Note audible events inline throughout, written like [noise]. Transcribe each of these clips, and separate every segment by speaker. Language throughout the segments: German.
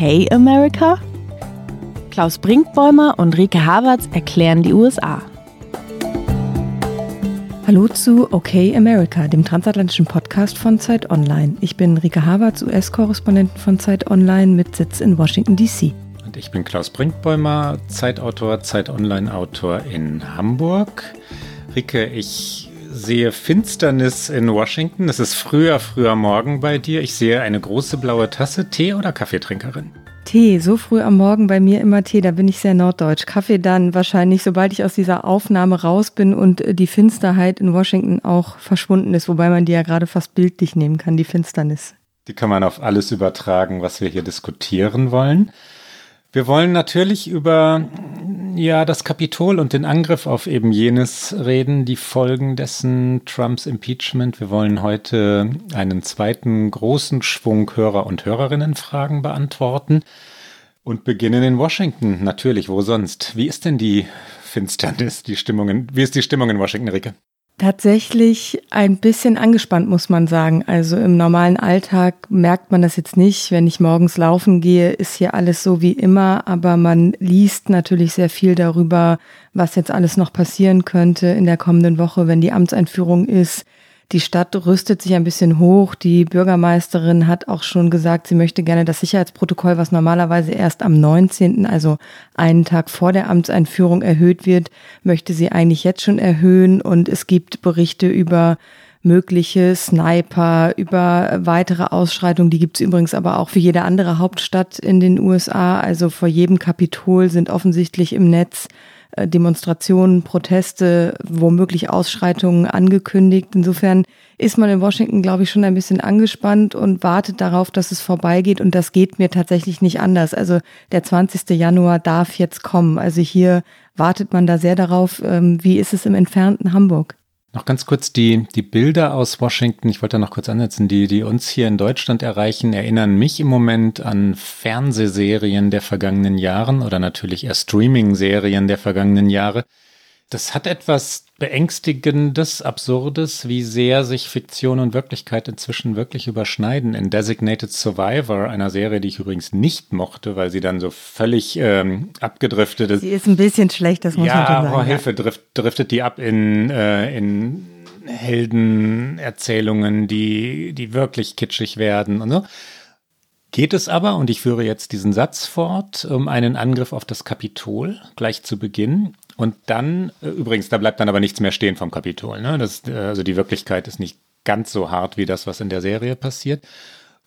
Speaker 1: Okay America? Klaus Brinkbäumer und Rike Havertz erklären die USA.
Speaker 2: Hallo zu Okay America, dem transatlantischen Podcast von Zeit Online. Ich bin Rike Havertz, US-Korrespondentin von Zeit Online mit Sitz in Washington, D.C.
Speaker 3: Und ich bin Klaus Brinkbäumer, Zeitautor, Zeit Online-Autor in Hamburg. Rike, ich sehe Finsternis in Washington. Es ist früher, früher Morgen bei dir. Ich sehe eine große blaue Tasse. Tee oder Kaffeetrinkerin?
Speaker 2: Tee, so früh am Morgen bei mir immer Tee, da bin ich sehr norddeutsch. Kaffee dann wahrscheinlich, sobald ich aus dieser Aufnahme raus bin und die Finsterheit in Washington auch verschwunden ist, wobei man die ja gerade fast bildlich nehmen kann, die Finsternis.
Speaker 3: Die kann man auf alles übertragen, was wir hier diskutieren wollen. Wir wollen natürlich über ja das Kapitol und den Angriff auf eben jenes reden, die Folgen dessen Trumps Impeachment. Wir wollen heute einen zweiten großen Schwung Hörer und Hörerinnenfragen beantworten und beginnen in Washington. Natürlich, wo sonst? Wie ist denn die Finsternis, die Stimmung in, wie ist die Stimmung in Washington, Ricke?
Speaker 2: Tatsächlich ein bisschen angespannt, muss man sagen. Also im normalen Alltag merkt man das jetzt nicht. Wenn ich morgens laufen gehe, ist hier alles so wie immer, aber man liest natürlich sehr viel darüber, was jetzt alles noch passieren könnte in der kommenden Woche, wenn die Amtseinführung ist. Die Stadt rüstet sich ein bisschen hoch. Die Bürgermeisterin hat auch schon gesagt, sie möchte gerne das Sicherheitsprotokoll, was normalerweise erst am 19., also einen Tag vor der Amtseinführung erhöht wird, möchte sie eigentlich jetzt schon erhöhen. Und es gibt Berichte über mögliche Sniper, über weitere Ausschreitungen. Die gibt es übrigens aber auch für jede andere Hauptstadt in den USA. Also vor jedem Kapitol sind offensichtlich im Netz Demonstrationen, Proteste, womöglich Ausschreitungen angekündigt. Insofern ist man in Washington, glaube ich, schon ein bisschen angespannt und wartet darauf, dass es vorbeigeht. Und das geht mir tatsächlich nicht anders. Also der 20. Januar darf jetzt kommen. Also hier wartet man da sehr darauf. Ähm, wie ist es im entfernten Hamburg?
Speaker 3: Noch ganz kurz die, die Bilder aus Washington, ich wollte da noch kurz ansetzen, die, die uns hier in Deutschland erreichen, erinnern mich im Moment an Fernsehserien der vergangenen Jahren oder natürlich eher Streaming-Serien der vergangenen Jahre. Das hat etwas Beängstigendes, Absurdes, wie sehr sich Fiktion und Wirklichkeit inzwischen wirklich überschneiden. In Designated Survivor, einer Serie, die ich übrigens nicht mochte, weil sie dann so völlig ähm, abgedriftet ist.
Speaker 2: Sie ist ein bisschen schlecht, das muss
Speaker 3: ja,
Speaker 2: man schon sagen.
Speaker 3: Oh, Hilfe, drift, driftet die ab in, äh, in Heldenerzählungen, die, die wirklich kitschig werden und so geht es aber, und ich führe jetzt diesen Satz fort, um einen Angriff auf das Kapitol gleich zu Beginn. Und dann, äh, übrigens, da bleibt dann aber nichts mehr stehen vom Kapitol. Ne? Das, äh, also die Wirklichkeit ist nicht ganz so hart wie das, was in der Serie passiert.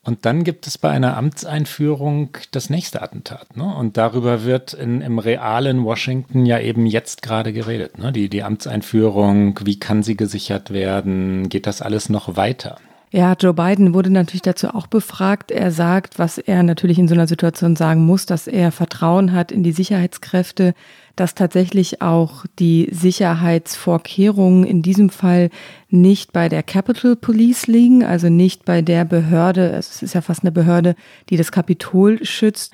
Speaker 3: Und dann gibt es bei einer Amtseinführung das nächste Attentat. Ne? Und darüber wird in, im realen Washington ja eben jetzt gerade geredet. Ne? Die, die Amtseinführung, wie kann sie gesichert werden? Geht das alles noch weiter?
Speaker 2: Ja, Joe Biden wurde natürlich dazu auch befragt. Er sagt, was er natürlich in so einer Situation sagen muss, dass er Vertrauen hat in die Sicherheitskräfte, dass tatsächlich auch die Sicherheitsvorkehrungen in diesem Fall nicht bei der Capitol Police liegen, also nicht bei der Behörde, es ist ja fast eine Behörde, die das Kapitol schützt,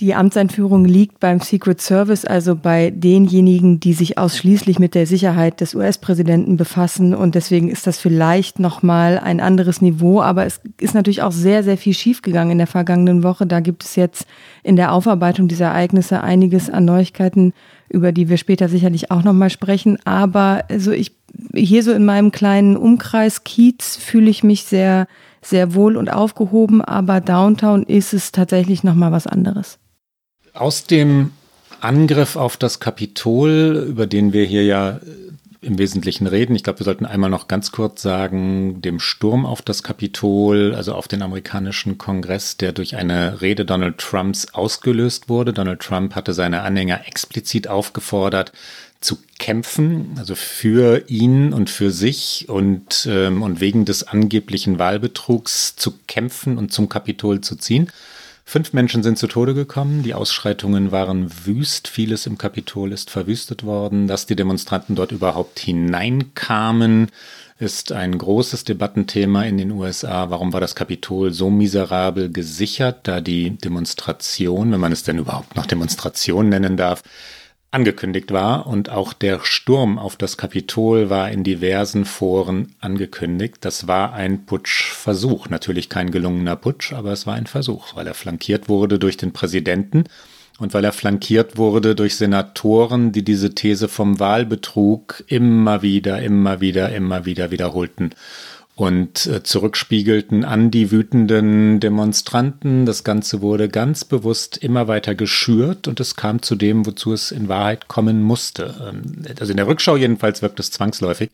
Speaker 2: die Amtseinführung liegt beim Secret Service, also bei denjenigen, die sich ausschließlich mit der Sicherheit des US-Präsidenten befassen. Und deswegen ist das vielleicht nochmal ein anderes Niveau. Aber es ist natürlich auch sehr, sehr viel schiefgegangen in der vergangenen Woche. Da gibt es jetzt in der Aufarbeitung dieser Ereignisse einiges an Neuigkeiten, über die wir später sicherlich auch nochmal sprechen. Aber also ich, hier so in meinem kleinen Umkreis Kiez fühle ich mich sehr, sehr wohl und aufgehoben. Aber Downtown ist es tatsächlich nochmal was anderes.
Speaker 3: Aus dem Angriff auf das Kapitol, über den wir hier ja äh, im Wesentlichen reden. Ich glaube, wir sollten einmal noch ganz kurz sagen, dem Sturm auf das Kapitol, also auf den amerikanischen Kongress, der durch eine Rede Donald Trumps ausgelöst wurde. Donald Trump hatte seine Anhänger explizit aufgefordert, zu kämpfen, also für ihn und für sich und, ähm, und wegen des angeblichen Wahlbetrugs zu kämpfen und zum Kapitol zu ziehen. Fünf Menschen sind zu Tode gekommen, die Ausschreitungen waren wüst, vieles im Kapitol ist verwüstet worden. Dass die Demonstranten dort überhaupt hineinkamen, ist ein großes Debattenthema in den USA. Warum war das Kapitol so miserabel gesichert, da die Demonstration, wenn man es denn überhaupt noch Demonstration nennen darf, angekündigt war und auch der Sturm auf das Kapitol war in diversen Foren angekündigt. Das war ein Putschversuch, natürlich kein gelungener Putsch, aber es war ein Versuch, weil er flankiert wurde durch den Präsidenten und weil er flankiert wurde durch Senatoren, die diese These vom Wahlbetrug immer wieder, immer wieder, immer wieder wiederholten und äh, zurückspiegelten an die wütenden Demonstranten. Das Ganze wurde ganz bewusst immer weiter geschürt und es kam zu dem, wozu es in Wahrheit kommen musste. Ähm, also in der Rückschau jedenfalls wirkt es zwangsläufig.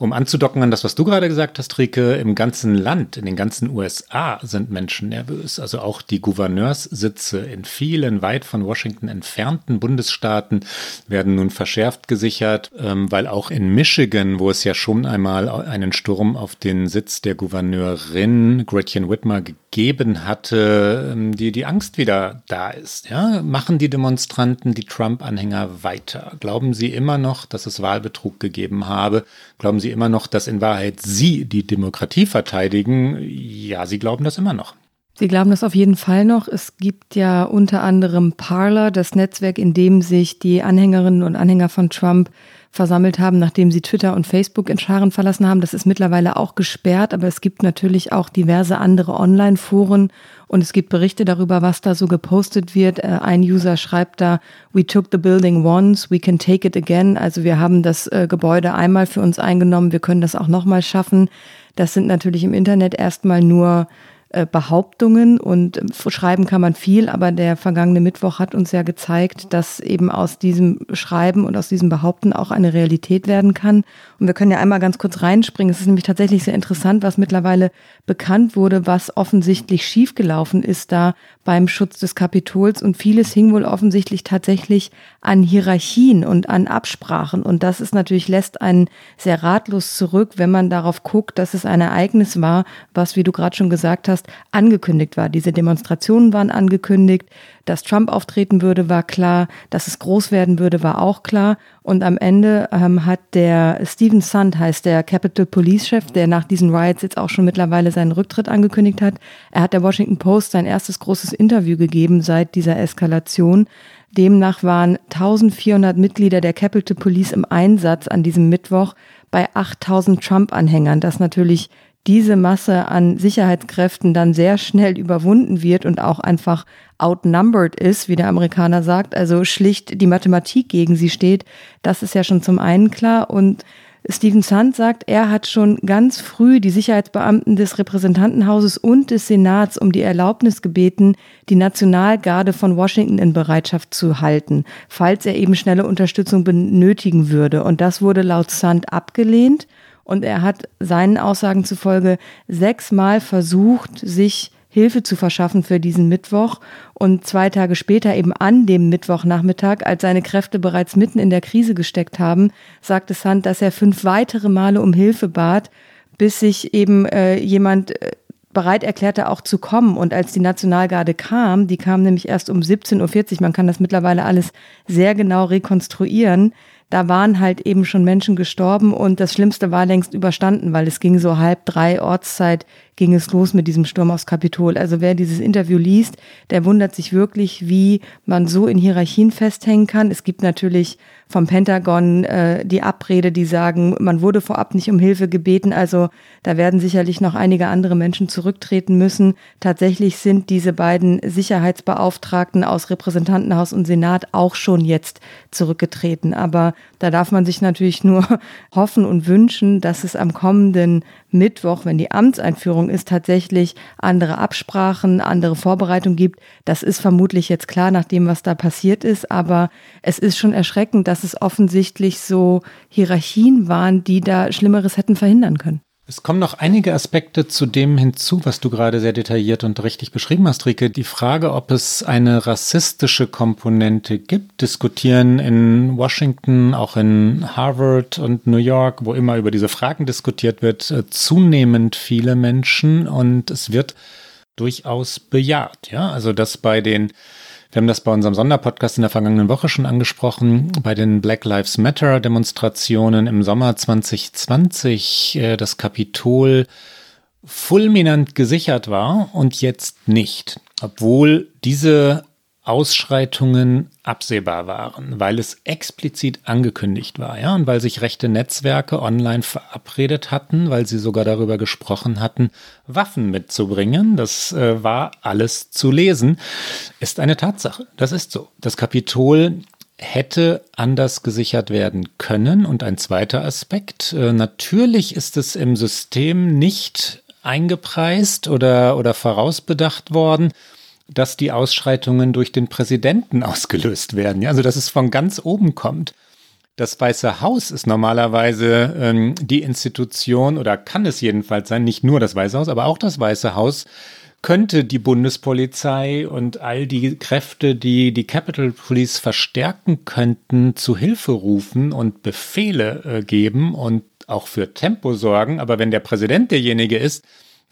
Speaker 3: Um anzudocken an das, was du gerade gesagt hast, Rike, im ganzen Land, in den ganzen USA sind Menschen nervös. Also auch die Gouverneurssitze in vielen weit von Washington entfernten Bundesstaaten werden nun verschärft gesichert, ähm, weil auch in Michigan, wo es ja schon einmal einen Sturm auf den Sitz der Gouverneurin Gretchen Whitmer gegeben hatte, ähm, die, die Angst wieder da ist. Ja? Machen die Demonstranten, die Trump-Anhänger weiter? Glauben sie immer noch, dass es Wahlbetrug gegeben habe? Glauben Sie immer noch, dass in Wahrheit Sie die Demokratie verteidigen? Ja, Sie glauben das immer noch.
Speaker 2: Sie glauben das auf jeden Fall noch. Es gibt ja unter anderem Parler, das Netzwerk, in dem sich die Anhängerinnen und Anhänger von Trump versammelt haben, nachdem sie Twitter und Facebook in Scharen verlassen haben. Das ist mittlerweile auch gesperrt, aber es gibt natürlich auch diverse andere Online-Foren und es gibt Berichte darüber, was da so gepostet wird. Äh, ein User schreibt da, we took the building once, we can take it again. Also wir haben das äh, Gebäude einmal für uns eingenommen, wir können das auch nochmal schaffen. Das sind natürlich im Internet erstmal nur Behauptungen und ähm, schreiben kann man viel, aber der vergangene Mittwoch hat uns ja gezeigt, dass eben aus diesem Schreiben und aus diesem Behaupten auch eine Realität werden kann. Und wir können ja einmal ganz kurz reinspringen. Es ist nämlich tatsächlich sehr interessant, was mittlerweile bekannt wurde, was offensichtlich schiefgelaufen ist da beim Schutz des Kapitols und vieles hing wohl offensichtlich tatsächlich an Hierarchien und an Absprachen und das ist natürlich lässt einen sehr ratlos zurück, wenn man darauf guckt, dass es ein Ereignis war, was wie du gerade schon gesagt hast, angekündigt war. Diese Demonstrationen waren angekündigt, dass Trump auftreten würde, war klar. Dass es groß werden würde, war auch klar. Und am Ende ähm, hat der Stephen Sund, heißt der Capitol Police Chef, der nach diesen Riots jetzt auch schon mittlerweile seinen Rücktritt angekündigt hat, er hat der Washington Post sein erstes großes Interview gegeben seit dieser Eskalation. Demnach waren 1400 Mitglieder der Capitol Police im Einsatz an diesem Mittwoch bei 8000 Trump-Anhängern. Das natürlich diese Masse an Sicherheitskräften dann sehr schnell überwunden wird und auch einfach outnumbered ist, wie der Amerikaner sagt, also schlicht die Mathematik gegen sie steht, das ist ja schon zum einen klar. Und Stephen Sand sagt, er hat schon ganz früh die Sicherheitsbeamten des Repräsentantenhauses und des Senats um die Erlaubnis gebeten, die Nationalgarde von Washington in Bereitschaft zu halten, falls er eben schnelle Unterstützung benötigen würde. Und das wurde laut Sand abgelehnt. Und er hat seinen Aussagen zufolge sechsmal versucht, sich Hilfe zu verschaffen für diesen Mittwoch. Und zwei Tage später, eben an dem Mittwochnachmittag, als seine Kräfte bereits mitten in der Krise gesteckt haben, sagte Sand, dass er fünf weitere Male um Hilfe bat, bis sich eben äh, jemand äh, bereit erklärte, auch zu kommen. Und als die Nationalgarde kam, die kam nämlich erst um 17.40 Uhr, man kann das mittlerweile alles sehr genau rekonstruieren, da waren halt eben schon Menschen gestorben und das Schlimmste war längst überstanden, weil es ging so halb drei Ortszeit ging es los mit diesem Sturm aufs Kapitol. Also wer dieses Interview liest, der wundert sich wirklich, wie man so in Hierarchien festhängen kann. Es gibt natürlich vom Pentagon äh, die Abrede, die sagen, man wurde vorab nicht um Hilfe gebeten. Also da werden sicherlich noch einige andere Menschen zurücktreten müssen. Tatsächlich sind diese beiden Sicherheitsbeauftragten aus Repräsentantenhaus und Senat auch schon jetzt zurückgetreten. Aber da darf man sich natürlich nur [laughs] hoffen und wünschen, dass es am kommenden Mittwoch, wenn die Amtseinführung ist, tatsächlich andere Absprachen, andere Vorbereitungen gibt. Das ist vermutlich jetzt klar nach dem, was da passiert ist. Aber es ist schon erschreckend, dass es offensichtlich so Hierarchien waren, die da Schlimmeres hätten verhindern können.
Speaker 3: Es kommen noch einige Aspekte zu dem hinzu, was du gerade sehr detailliert und richtig beschrieben hast, Rike. Die Frage, ob es eine rassistische Komponente gibt, diskutieren in Washington, auch in Harvard und New York, wo immer über diese Fragen diskutiert wird, äh, zunehmend viele Menschen und es wird durchaus bejaht. Ja, also dass bei den wir haben das bei unserem Sonderpodcast in der vergangenen Woche schon angesprochen, bei den Black Lives Matter Demonstrationen im Sommer 2020 äh, das Kapitol fulminant gesichert war und jetzt nicht. Obwohl diese Ausschreitungen absehbar waren, weil es explizit angekündigt war, ja, und weil sich rechte Netzwerke online verabredet hatten, weil sie sogar darüber gesprochen hatten, Waffen mitzubringen. Das äh, war alles zu lesen. Ist eine Tatsache. Das ist so. Das Kapitol hätte anders gesichert werden können. Und ein zweiter Aspekt, äh, natürlich ist es im System nicht eingepreist oder, oder vorausbedacht worden, dass die Ausschreitungen durch den Präsidenten [laughs] ausgelöst werden. Ja, also dass es von ganz oben kommt. Das Weiße Haus ist normalerweise ähm, die Institution oder kann es jedenfalls sein, nicht nur das Weiße Haus, aber auch das Weiße Haus könnte die Bundespolizei und all die Kräfte, die die Capitol Police verstärken könnten, zu Hilfe rufen und Befehle äh, geben und auch für Tempo sorgen. Aber wenn der Präsident derjenige ist,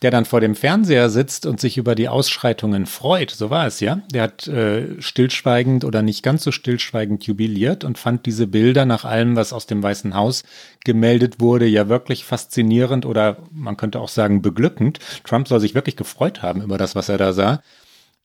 Speaker 3: der dann vor dem Fernseher sitzt und sich über die Ausschreitungen freut. So war es ja. Der hat äh, stillschweigend oder nicht ganz so stillschweigend jubiliert und fand diese Bilder nach allem, was aus dem Weißen Haus gemeldet wurde, ja wirklich faszinierend oder man könnte auch sagen beglückend. Trump soll sich wirklich gefreut haben über das, was er da sah.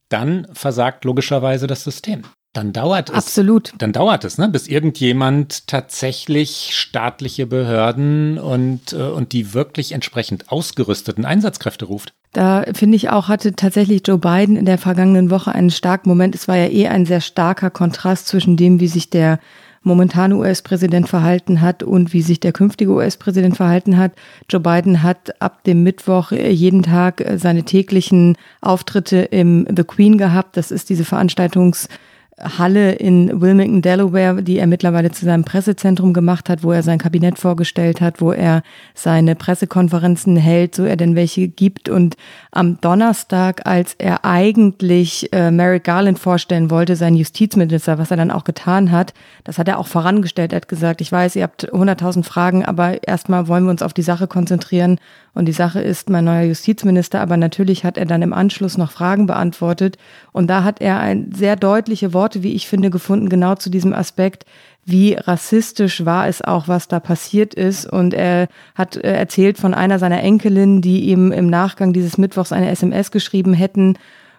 Speaker 3: Dann versagt logischerweise das System dann dauert es.
Speaker 2: Absolut.
Speaker 3: Dann dauert es, ne, bis irgendjemand tatsächlich staatliche Behörden und, äh, und die wirklich entsprechend ausgerüsteten Einsatzkräfte ruft.
Speaker 2: Da finde ich auch, hatte tatsächlich Joe Biden in der vergangenen Woche einen starken Moment. Es war ja eh ein sehr starker Kontrast zwischen dem, wie sich der momentane US-Präsident verhalten hat und wie sich der künftige US-Präsident verhalten hat. Joe Biden hat ab dem Mittwoch jeden Tag seine täglichen Auftritte im The Queen gehabt. Das ist diese Veranstaltungs- Halle in Wilmington, Delaware, die er mittlerweile zu seinem Pressezentrum gemacht hat, wo er sein Kabinett vorgestellt hat, wo er seine Pressekonferenzen hält, so er denn welche gibt. Und am Donnerstag, als er eigentlich äh, Merrick Garland vorstellen wollte, sein Justizminister, was er dann auch getan hat, das hat er auch vorangestellt. Er hat gesagt, ich weiß, ihr habt 100.000 Fragen, aber erstmal wollen wir uns auf die Sache konzentrieren. Und die Sache ist mein neuer Justizminister, aber natürlich hat er dann im Anschluss noch Fragen beantwortet. Und da hat er ein sehr deutliche Worte, wie ich finde, gefunden, genau zu diesem Aspekt, wie rassistisch war es auch, was da passiert ist. Und er hat äh, erzählt von einer seiner Enkelinnen, die ihm im Nachgang dieses Mittwochs eine SMS geschrieben hätten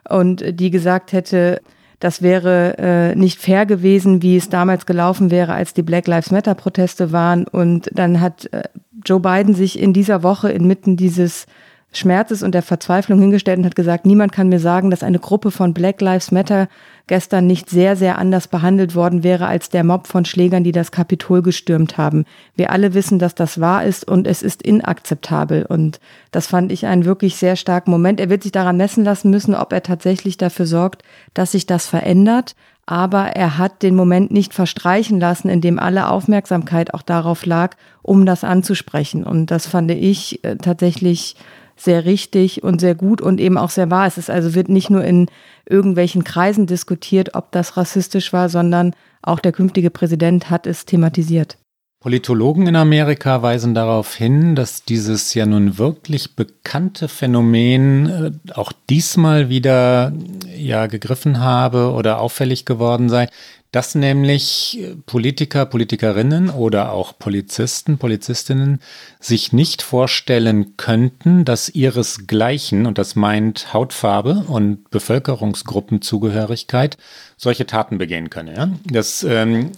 Speaker 2: und die gesagt hätte, das wäre äh, nicht fair gewesen, wie es damals gelaufen wäre, als die Black Lives Matter Proteste waren. Und dann hat äh, Joe Biden sich in dieser Woche inmitten dieses Schmerzes und der Verzweiflung hingestellt und hat gesagt, niemand kann mir sagen, dass eine Gruppe von Black Lives Matter gestern nicht sehr, sehr anders behandelt worden wäre als der Mob von Schlägern, die das Kapitol gestürmt haben. Wir alle wissen, dass das wahr ist und es ist inakzeptabel. Und das fand ich einen wirklich sehr starken Moment. Er wird sich daran messen lassen müssen, ob er tatsächlich dafür sorgt, dass sich das verändert aber er hat den Moment nicht verstreichen lassen, in dem alle Aufmerksamkeit auch darauf lag, um das anzusprechen. Und das fand ich äh, tatsächlich sehr richtig und sehr gut und eben auch sehr wahr. Es ist also wird nicht nur in irgendwelchen Kreisen diskutiert, ob das rassistisch war, sondern auch der künftige Präsident hat es thematisiert.
Speaker 3: Politologen in Amerika weisen darauf hin, dass dieses ja nun wirklich bekannte Phänomen äh, auch diesmal wieder ja gegriffen habe oder auffällig geworden sei, dass nämlich Politiker, Politikerinnen oder auch Polizisten, Polizistinnen sich nicht vorstellen könnten, dass ihresgleichen, und das meint Hautfarbe und Bevölkerungsgruppenzugehörigkeit, solche Taten begehen könne. Ja? Das ähm,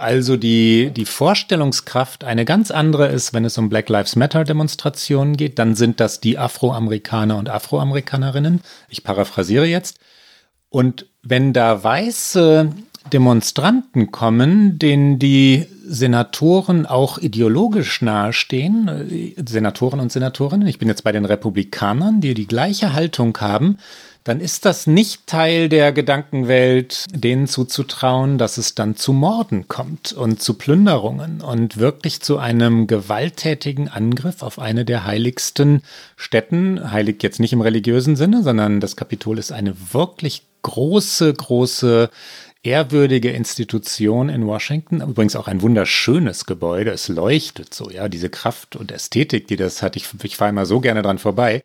Speaker 3: also die, die Vorstellungskraft eine ganz andere ist, wenn es um Black Lives Matter Demonstrationen geht, dann sind das die Afroamerikaner und Afroamerikanerinnen. Ich paraphrasiere jetzt. Und wenn da weiße Demonstranten kommen, denen die Senatoren auch ideologisch nahestehen, Senatoren und Senatorinnen, ich bin jetzt bei den Republikanern, die die gleiche Haltung haben, dann ist das nicht Teil der Gedankenwelt, denen zuzutrauen, dass es dann zu Morden kommt und zu Plünderungen und wirklich zu einem gewalttätigen Angriff auf eine der heiligsten Städten. Heilig jetzt nicht im religiösen Sinne, sondern das Kapitol ist eine wirklich große, große ehrwürdige Institution in Washington. Übrigens auch ein wunderschönes Gebäude. Es leuchtet so, ja, diese Kraft und Ästhetik, die das hat. Ich, ich fahre immer so gerne dran vorbei.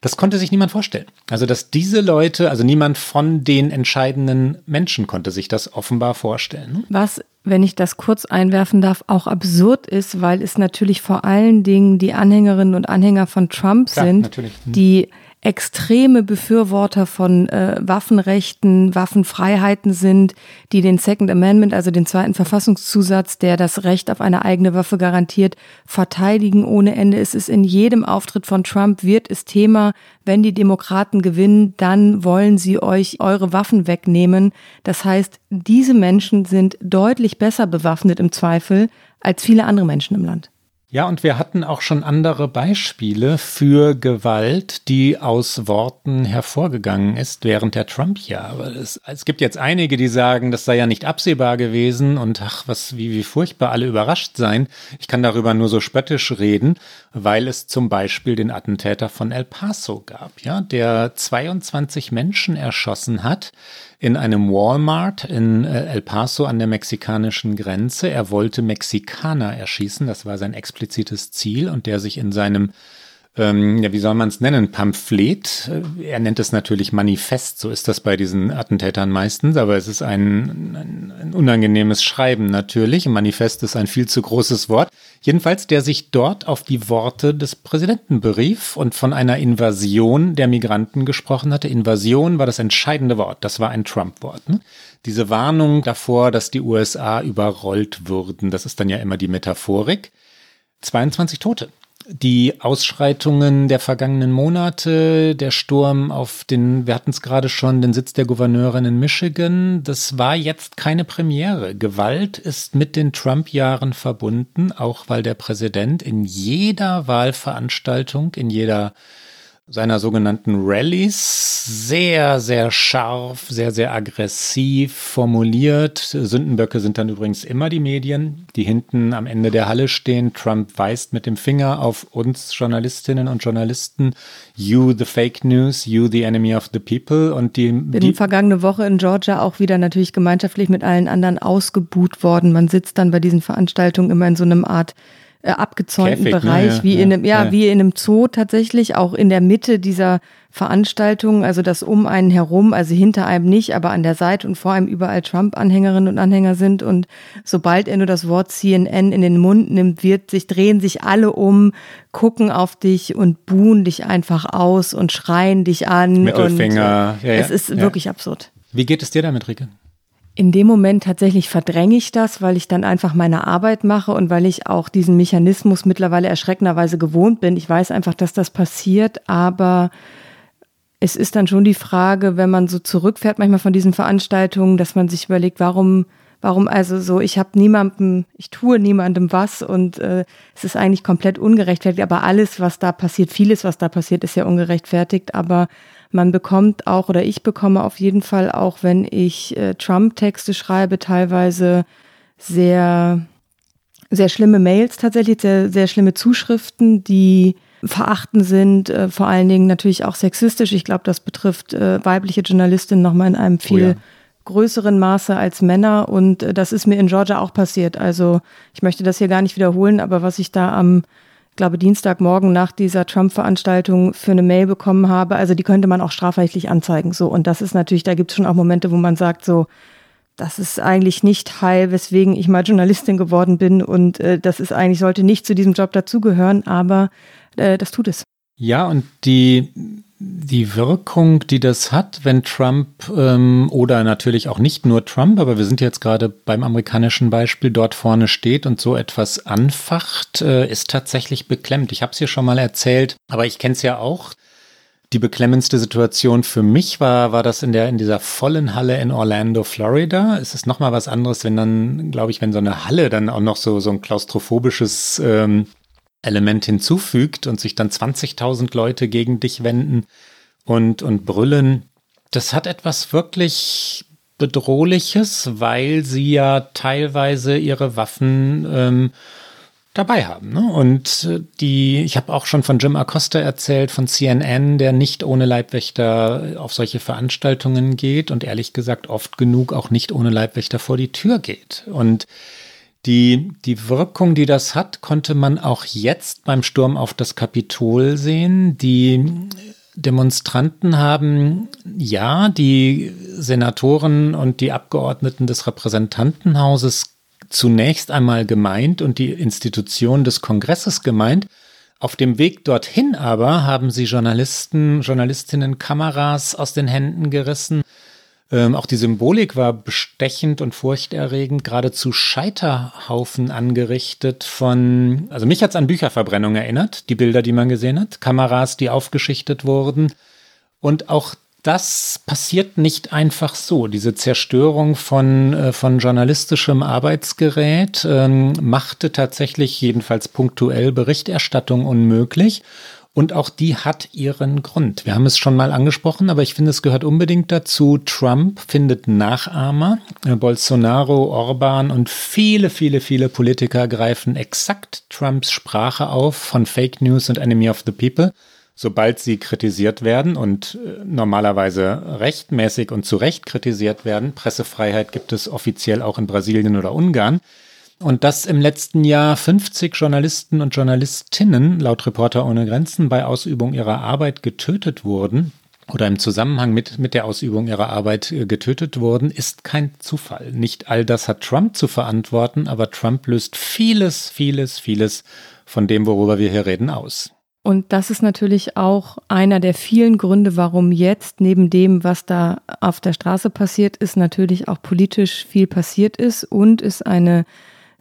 Speaker 3: Das konnte sich niemand vorstellen. Also, dass diese Leute, also niemand von den entscheidenden Menschen konnte sich das offenbar vorstellen.
Speaker 2: Was, wenn ich das kurz einwerfen darf, auch absurd ist, weil es natürlich vor allen Dingen die Anhängerinnen und Anhänger von Trump Klar, sind, natürlich. Hm. die extreme Befürworter von äh, Waffenrechten, Waffenfreiheiten sind, die den Second Amendment, also den zweiten Verfassungszusatz, der das Recht auf eine eigene Waffe garantiert, verteidigen ohne Ende. Es ist in jedem Auftritt von Trump wird es Thema, wenn die Demokraten gewinnen, dann wollen sie euch eure Waffen wegnehmen. Das heißt, diese Menschen sind deutlich besser bewaffnet im Zweifel als viele andere Menschen im Land.
Speaker 3: Ja, und wir hatten auch schon andere Beispiele für Gewalt, die aus Worten hervorgegangen ist während der Trump-Jahre. Es, es, gibt jetzt einige, die sagen, das sei ja nicht absehbar gewesen und ach, was, wie, wie furchtbar alle überrascht sein. Ich kann darüber nur so spöttisch reden, weil es zum Beispiel den Attentäter von El Paso gab, ja, der 22 Menschen erschossen hat in einem Walmart in äh, El Paso an der mexikanischen Grenze. Er wollte Mexikaner erschießen, das war sein explizites Ziel und der sich in seinem ähm, ja, wie soll man es nennen, Pamphlet. Er nennt es natürlich Manifest, so ist das bei diesen Attentätern meistens, aber es ist ein, ein, ein unangenehmes Schreiben natürlich. Manifest ist ein viel zu großes Wort. Jedenfalls, der sich dort auf die Worte des Präsidenten berief und von einer Invasion der Migranten gesprochen hatte. Invasion war das entscheidende Wort, das war ein Trump-Wort. Ne? Diese Warnung davor, dass die USA überrollt würden, das ist dann ja immer die Metaphorik. 22 Tote die Ausschreitungen der vergangenen Monate, der Sturm auf den, wir hatten es gerade schon, den Sitz der Gouverneurin in Michigan, das war jetzt keine Premiere. Gewalt ist mit den Trump-Jahren verbunden, auch weil der Präsident in jeder Wahlveranstaltung, in jeder seiner sogenannten Rallies sehr, sehr scharf, sehr, sehr aggressiv formuliert. Sündenböcke sind dann übrigens immer die Medien, die hinten am Ende der Halle stehen. Trump weist mit dem Finger auf uns Journalistinnen und Journalisten. You the fake news, you the enemy of the people. Und die,
Speaker 2: Bin die vergangene Woche in Georgia auch wieder natürlich gemeinschaftlich mit allen anderen ausgebuht worden. Man sitzt dann bei diesen Veranstaltungen immer in so einem Art äh, abgezäunten Käfig, ne? Bereich, ne? wie ja, in einem, ja, ja, wie in einem Zoo tatsächlich, auch in der Mitte dieser Veranstaltung, also das um einen herum, also hinter einem nicht, aber an der Seite und vor einem überall Trump-Anhängerinnen und Anhänger sind. Und sobald er nur das Wort CNN in den Mund nimmt, wird sich, drehen sich alle um, gucken auf dich und buhen dich einfach aus und schreien dich an.
Speaker 3: Mittelfinger.
Speaker 2: Und, äh, ja, es ist wirklich absurd.
Speaker 3: Wie geht es dir damit, Rike?
Speaker 2: In dem Moment tatsächlich verdränge ich das, weil ich dann einfach meine Arbeit mache und weil ich auch diesen Mechanismus mittlerweile erschreckenderweise gewohnt bin. Ich weiß einfach, dass das passiert, aber es ist dann schon die Frage, wenn man so zurückfährt manchmal von diesen Veranstaltungen, dass man sich überlegt, warum, warum also so, ich habe niemandem, ich tue niemandem was und äh, es ist eigentlich komplett ungerechtfertigt, aber alles, was da passiert, vieles, was da passiert, ist ja ungerechtfertigt, aber man bekommt auch oder ich bekomme auf jeden Fall auch, wenn ich äh, Trump-Texte schreibe, teilweise sehr, sehr schlimme Mails tatsächlich, sehr, sehr schlimme Zuschriften, die verachten sind, äh, vor allen Dingen natürlich auch sexistisch. Ich glaube, das betrifft äh, weibliche Journalistinnen nochmal in einem viel oh ja. größeren Maße als Männer. Und äh, das ist mir in Georgia auch passiert. Also ich möchte das hier gar nicht wiederholen, aber was ich da am glaube, Dienstagmorgen nach dieser Trump-Veranstaltung für eine Mail bekommen habe. Also die könnte man auch strafrechtlich anzeigen. So, und das ist natürlich, da gibt es schon auch Momente, wo man sagt, so, das ist eigentlich nicht heil, weswegen ich mal Journalistin geworden bin und äh, das ist eigentlich, sollte nicht zu diesem Job dazugehören, aber äh, das tut es.
Speaker 3: Ja, und die die Wirkung, die das hat, wenn Trump ähm, oder natürlich auch nicht nur Trump, aber wir sind jetzt gerade beim amerikanischen Beispiel dort vorne steht und so etwas anfacht, äh, ist tatsächlich beklemmt. Ich habe es hier schon mal erzählt, aber ich kenne es ja auch. Die beklemmendste Situation für mich war, war das in der in dieser vollen Halle in Orlando, Florida. Es ist noch mal was anderes, wenn dann, glaube ich, wenn so eine Halle dann auch noch so so ein klaustrophobisches ähm, Element hinzufügt und sich dann 20.000 Leute gegen dich wenden und, und brüllen, das hat etwas wirklich Bedrohliches, weil sie ja teilweise ihre Waffen ähm, dabei haben. Ne? Und äh, die, ich habe auch schon von Jim Acosta erzählt, von CNN, der nicht ohne Leibwächter auf solche Veranstaltungen geht und ehrlich gesagt oft genug auch nicht ohne Leibwächter vor die Tür geht. Und die, die Wirkung, die das hat, konnte man auch jetzt beim Sturm auf das Kapitol sehen. Die Demonstranten haben ja die Senatoren und die Abgeordneten des Repräsentantenhauses zunächst einmal gemeint und die Institution des Kongresses gemeint, Auf dem Weg dorthin aber haben sie Journalisten, Journalistinnen Kameras aus den Händen gerissen. Ähm, auch die Symbolik war bestechend und furchterregend, geradezu Scheiterhaufen angerichtet von, also mich hat's an Bücherverbrennung erinnert, die Bilder, die man gesehen hat, Kameras, die aufgeschichtet wurden. Und auch das passiert nicht einfach so. Diese Zerstörung von, äh, von journalistischem Arbeitsgerät ähm, machte tatsächlich jedenfalls punktuell Berichterstattung unmöglich. Und auch die hat ihren Grund. Wir haben es schon mal angesprochen, aber ich finde, es gehört unbedingt dazu. Trump findet Nachahmer. Bolsonaro, Orban und viele, viele, viele Politiker greifen exakt Trumps Sprache auf von Fake News und Enemy of the People sobald sie kritisiert werden und äh, normalerweise rechtmäßig und zu Recht kritisiert werden, Pressefreiheit gibt es offiziell auch in Brasilien oder Ungarn, und dass im letzten Jahr 50 Journalisten und Journalistinnen laut Reporter ohne Grenzen bei Ausübung ihrer Arbeit getötet wurden oder im Zusammenhang mit, mit der Ausübung ihrer Arbeit äh, getötet wurden, ist kein Zufall. Nicht all das hat Trump zu verantworten, aber Trump löst vieles, vieles, vieles von dem, worüber wir hier reden, aus.
Speaker 2: Und das ist natürlich auch einer der vielen Gründe, warum jetzt neben dem, was da auf der Straße passiert ist, natürlich auch politisch viel passiert ist und es eine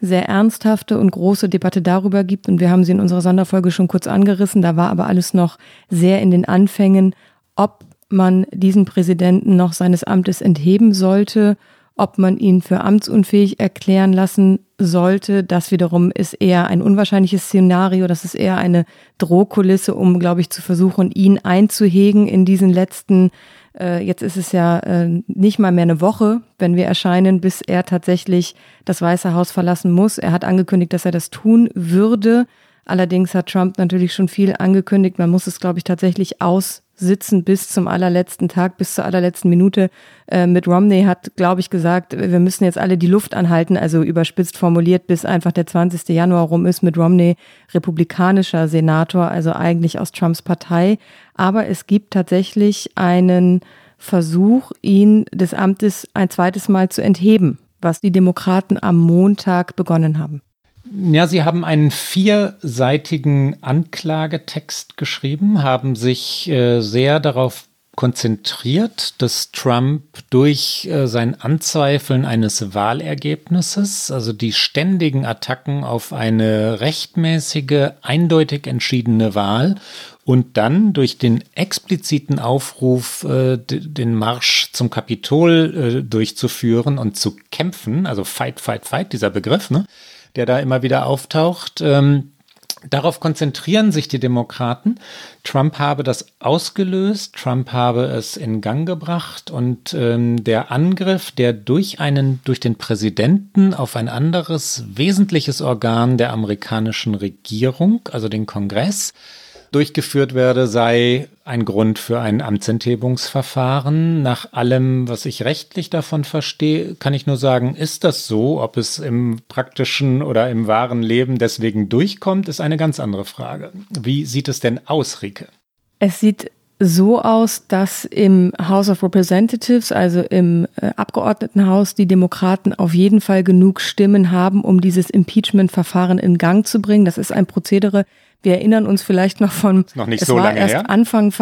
Speaker 2: sehr ernsthafte und große Debatte darüber gibt. Und wir haben sie in unserer Sonderfolge schon kurz angerissen. Da war aber alles noch sehr in den Anfängen, ob man diesen Präsidenten noch seines Amtes entheben sollte ob man ihn für amtsunfähig erklären lassen sollte. Das wiederum ist eher ein unwahrscheinliches Szenario. Das ist eher eine Drohkulisse, um, glaube ich, zu versuchen, ihn einzuhegen in diesen letzten, äh, jetzt ist es ja äh, nicht mal mehr eine Woche, wenn wir erscheinen, bis er tatsächlich das Weiße Haus verlassen muss. Er hat angekündigt, dass er das tun würde. Allerdings hat Trump natürlich schon viel angekündigt. Man muss es, glaube ich, tatsächlich aus sitzen bis zum allerletzten Tag, bis zur allerletzten Minute. Äh, mit Romney hat, glaube ich, gesagt, wir müssen jetzt alle die Luft anhalten, also überspitzt formuliert, bis einfach der 20. Januar rum ist mit Romney republikanischer Senator, also eigentlich aus Trumps Partei. Aber es gibt tatsächlich einen Versuch, ihn des Amtes ein zweites Mal zu entheben, was die Demokraten am Montag begonnen haben.
Speaker 3: Ja, Sie haben einen vierseitigen Anklagetext geschrieben, haben sich äh, sehr darauf konzentriert, dass Trump durch äh, sein Anzweifeln eines Wahlergebnisses, also die ständigen Attacken auf eine rechtmäßige, eindeutig entschiedene Wahl und dann durch den expliziten Aufruf, äh, den Marsch zum Kapitol äh, durchzuführen und zu kämpfen, also Fight, Fight, Fight, dieser Begriff, ne? Der da immer wieder auftaucht. Ähm, Darauf konzentrieren sich die Demokraten. Trump habe das ausgelöst, Trump habe es in Gang gebracht und ähm, der Angriff, der durch einen, durch den Präsidenten auf ein anderes wesentliches Organ der amerikanischen Regierung, also den Kongress, durchgeführt werde, sei ein Grund für ein Amtsenthebungsverfahren. Nach allem, was ich rechtlich davon verstehe, kann ich nur sagen, ist das so? Ob es im praktischen oder im wahren Leben deswegen durchkommt, ist eine ganz andere Frage. Wie sieht es denn aus, Rike?
Speaker 2: Es sieht so aus, dass im House of Representatives, also im äh, Abgeordnetenhaus, die Demokraten auf jeden Fall genug Stimmen haben, um dieses Impeachment-Verfahren in Gang zu bringen. Das ist ein Prozedere, wir erinnern uns vielleicht noch von.
Speaker 3: Ist noch nicht so lange her.
Speaker 2: Anfang,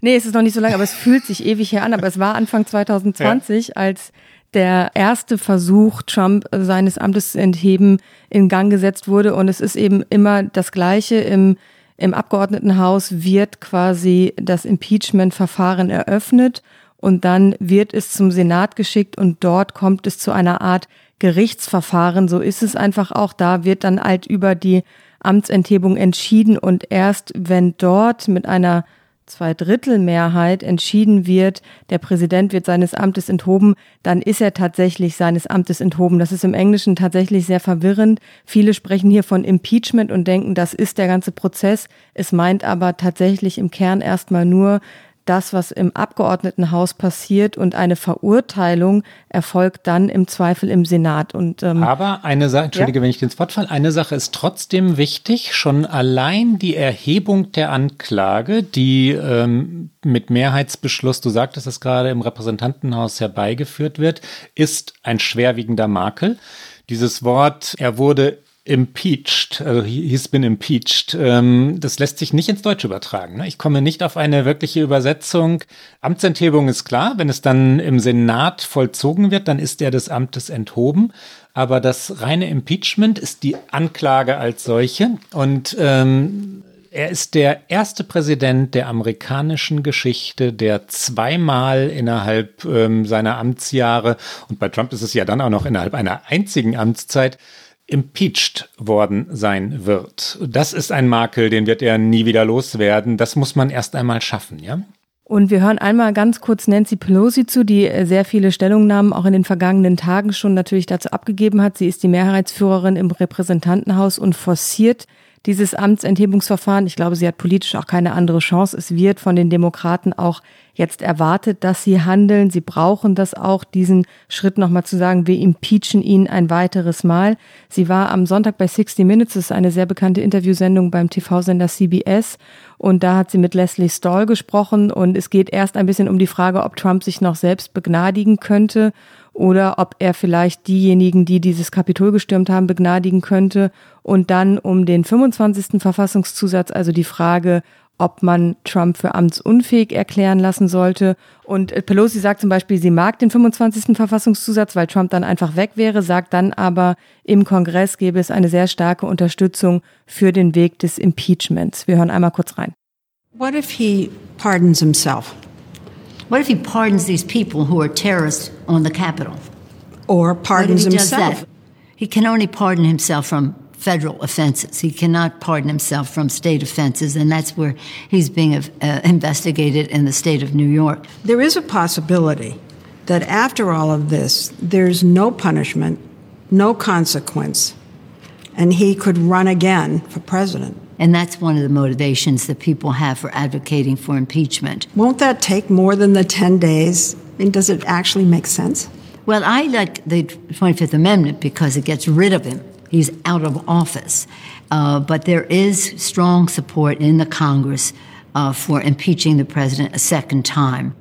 Speaker 2: nee, es ist noch nicht so lange, aber es fühlt sich ewig her an. Aber es war Anfang 2020, [laughs] ja. als der erste Versuch, Trump seines Amtes zu entheben, in Gang gesetzt wurde. Und es ist eben immer das Gleiche. Im, im Abgeordnetenhaus wird quasi das Impeachment-Verfahren eröffnet und dann wird es zum Senat geschickt und dort kommt es zu einer Art Gerichtsverfahren. So ist es einfach auch. Da wird dann halt über die Amtsenthebung entschieden und erst wenn dort mit einer Zweidrittelmehrheit entschieden wird, der Präsident wird seines Amtes enthoben, dann ist er tatsächlich seines Amtes enthoben. Das ist im Englischen tatsächlich sehr verwirrend. Viele sprechen hier von Impeachment und denken, das ist der ganze Prozess. Es meint aber tatsächlich im Kern erstmal nur, das, was im Abgeordnetenhaus passiert und eine Verurteilung erfolgt dann im Zweifel im Senat. Und,
Speaker 3: ähm, Aber eine Sache, entschuldige, ja? wenn ich ins Wort falle, eine Sache ist trotzdem wichtig, schon allein die Erhebung der Anklage, die ähm, mit Mehrheitsbeschluss, du sagtest es gerade, im Repräsentantenhaus herbeigeführt wird, ist ein schwerwiegender Makel. Dieses Wort, er wurde impeached, also he's been impeached. Ähm, das lässt sich nicht ins Deutsche übertragen. Ne? Ich komme nicht auf eine wirkliche Übersetzung. Amtsenthebung ist klar, wenn es dann im Senat vollzogen wird, dann ist er des Amtes enthoben. Aber das reine Impeachment ist die Anklage als solche. Und ähm, er ist der erste Präsident der amerikanischen Geschichte, der zweimal innerhalb ähm, seiner Amtsjahre, und bei Trump ist es ja dann auch noch innerhalb einer einzigen Amtszeit, impeached worden sein wird. Das ist ein Makel, den wird er nie wieder loswerden. Das muss man erst einmal schaffen, ja?
Speaker 2: Und wir hören einmal ganz kurz Nancy Pelosi zu, die äh, sehr viele Stellungnahmen auch in den vergangenen Tagen schon natürlich dazu abgegeben hat. Sie ist die Mehrheitsführerin im Repräsentantenhaus und forciert dieses Amtsenthebungsverfahren. Ich glaube, sie hat politisch auch keine andere Chance. Es wird von den Demokraten auch jetzt erwartet, dass sie handeln. Sie brauchen das auch, diesen Schritt nochmal zu sagen, wir impeachen ihn ein weiteres Mal. Sie war am Sonntag bei 60 Minutes, das ist eine sehr bekannte Interviewsendung beim TV-Sender CBS. Und da hat sie mit Leslie Stahl gesprochen. Und es geht erst ein bisschen um die Frage, ob Trump sich noch selbst begnadigen könnte oder ob er vielleicht diejenigen, die dieses Kapitol gestürmt haben, begnadigen könnte. Und dann um den 25. Verfassungszusatz, also die Frage, ob man Trump für amtsunfähig erklären lassen sollte. Und Pelosi sagt zum Beispiel, sie mag den 25. Verfassungszusatz, weil Trump dann einfach weg wäre, sagt dann aber, im Kongress gäbe es eine sehr starke Unterstützung für den Weg des Impeachments. Wir hören einmal kurz rein.
Speaker 4: What if he pardons himself?
Speaker 5: What if he pardons these people who are terrorists on the Capitol?
Speaker 4: Or pardons
Speaker 5: he
Speaker 4: himself?
Speaker 5: He can only pardon himself from federal offenses. He cannot pardon himself from state offenses, and that's where he's being uh, investigated in the state of New York.
Speaker 4: There is a possibility that after all of this, there's no punishment, no consequence, and he could run again for president.
Speaker 5: And that's one of the motivations that people have for advocating for impeachment.
Speaker 4: Won't that take more than the 10 days? I mean, does it actually make sense?
Speaker 5: Well, I like the 25th Amendment because it gets rid of him. He's out of office. Uh, but there is strong support in the Congress uh, for impeaching the president a second time.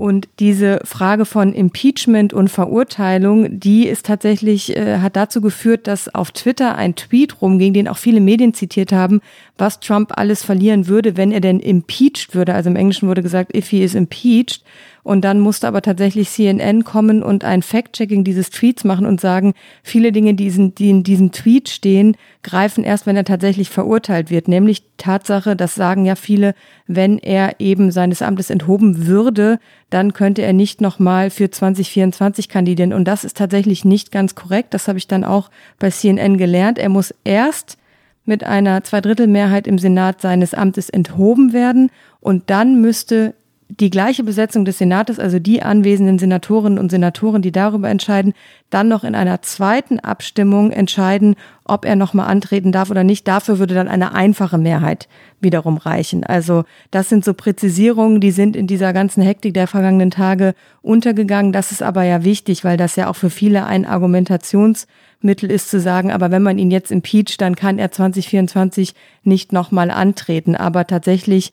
Speaker 2: Und diese Frage von Impeachment und Verurteilung, die ist tatsächlich, äh, hat dazu geführt, dass auf Twitter ein Tweet rumging, den auch viele Medien zitiert haben, was Trump alles verlieren würde, wenn er denn impeached würde. Also im Englischen wurde gesagt, if he is impeached. Und dann musste aber tatsächlich CNN kommen und ein Fact-Checking dieses Tweets machen und sagen, viele Dinge, die in diesem Tweet stehen, greifen erst, wenn er tatsächlich verurteilt wird. Nämlich Tatsache, das sagen ja viele, wenn er eben seines Amtes enthoben würde, dann könnte er nicht nochmal für 2024 kandidieren. Und das ist tatsächlich nicht ganz korrekt. Das habe ich dann auch bei CNN gelernt. Er muss erst mit einer Zweidrittelmehrheit im Senat seines Amtes enthoben werden und dann müsste die gleiche Besetzung des Senates, also die anwesenden Senatorinnen und Senatoren, die darüber entscheiden, dann noch in einer zweiten Abstimmung entscheiden, ob er nochmal antreten darf oder nicht. Dafür würde dann eine einfache Mehrheit wiederum reichen. Also das sind so Präzisierungen, die sind in dieser ganzen Hektik der vergangenen Tage untergegangen. Das ist aber ja wichtig, weil das ja auch für viele ein Argumentationsmittel ist zu sagen, aber wenn man ihn jetzt impeacht, dann kann er 2024 nicht nochmal antreten. Aber tatsächlich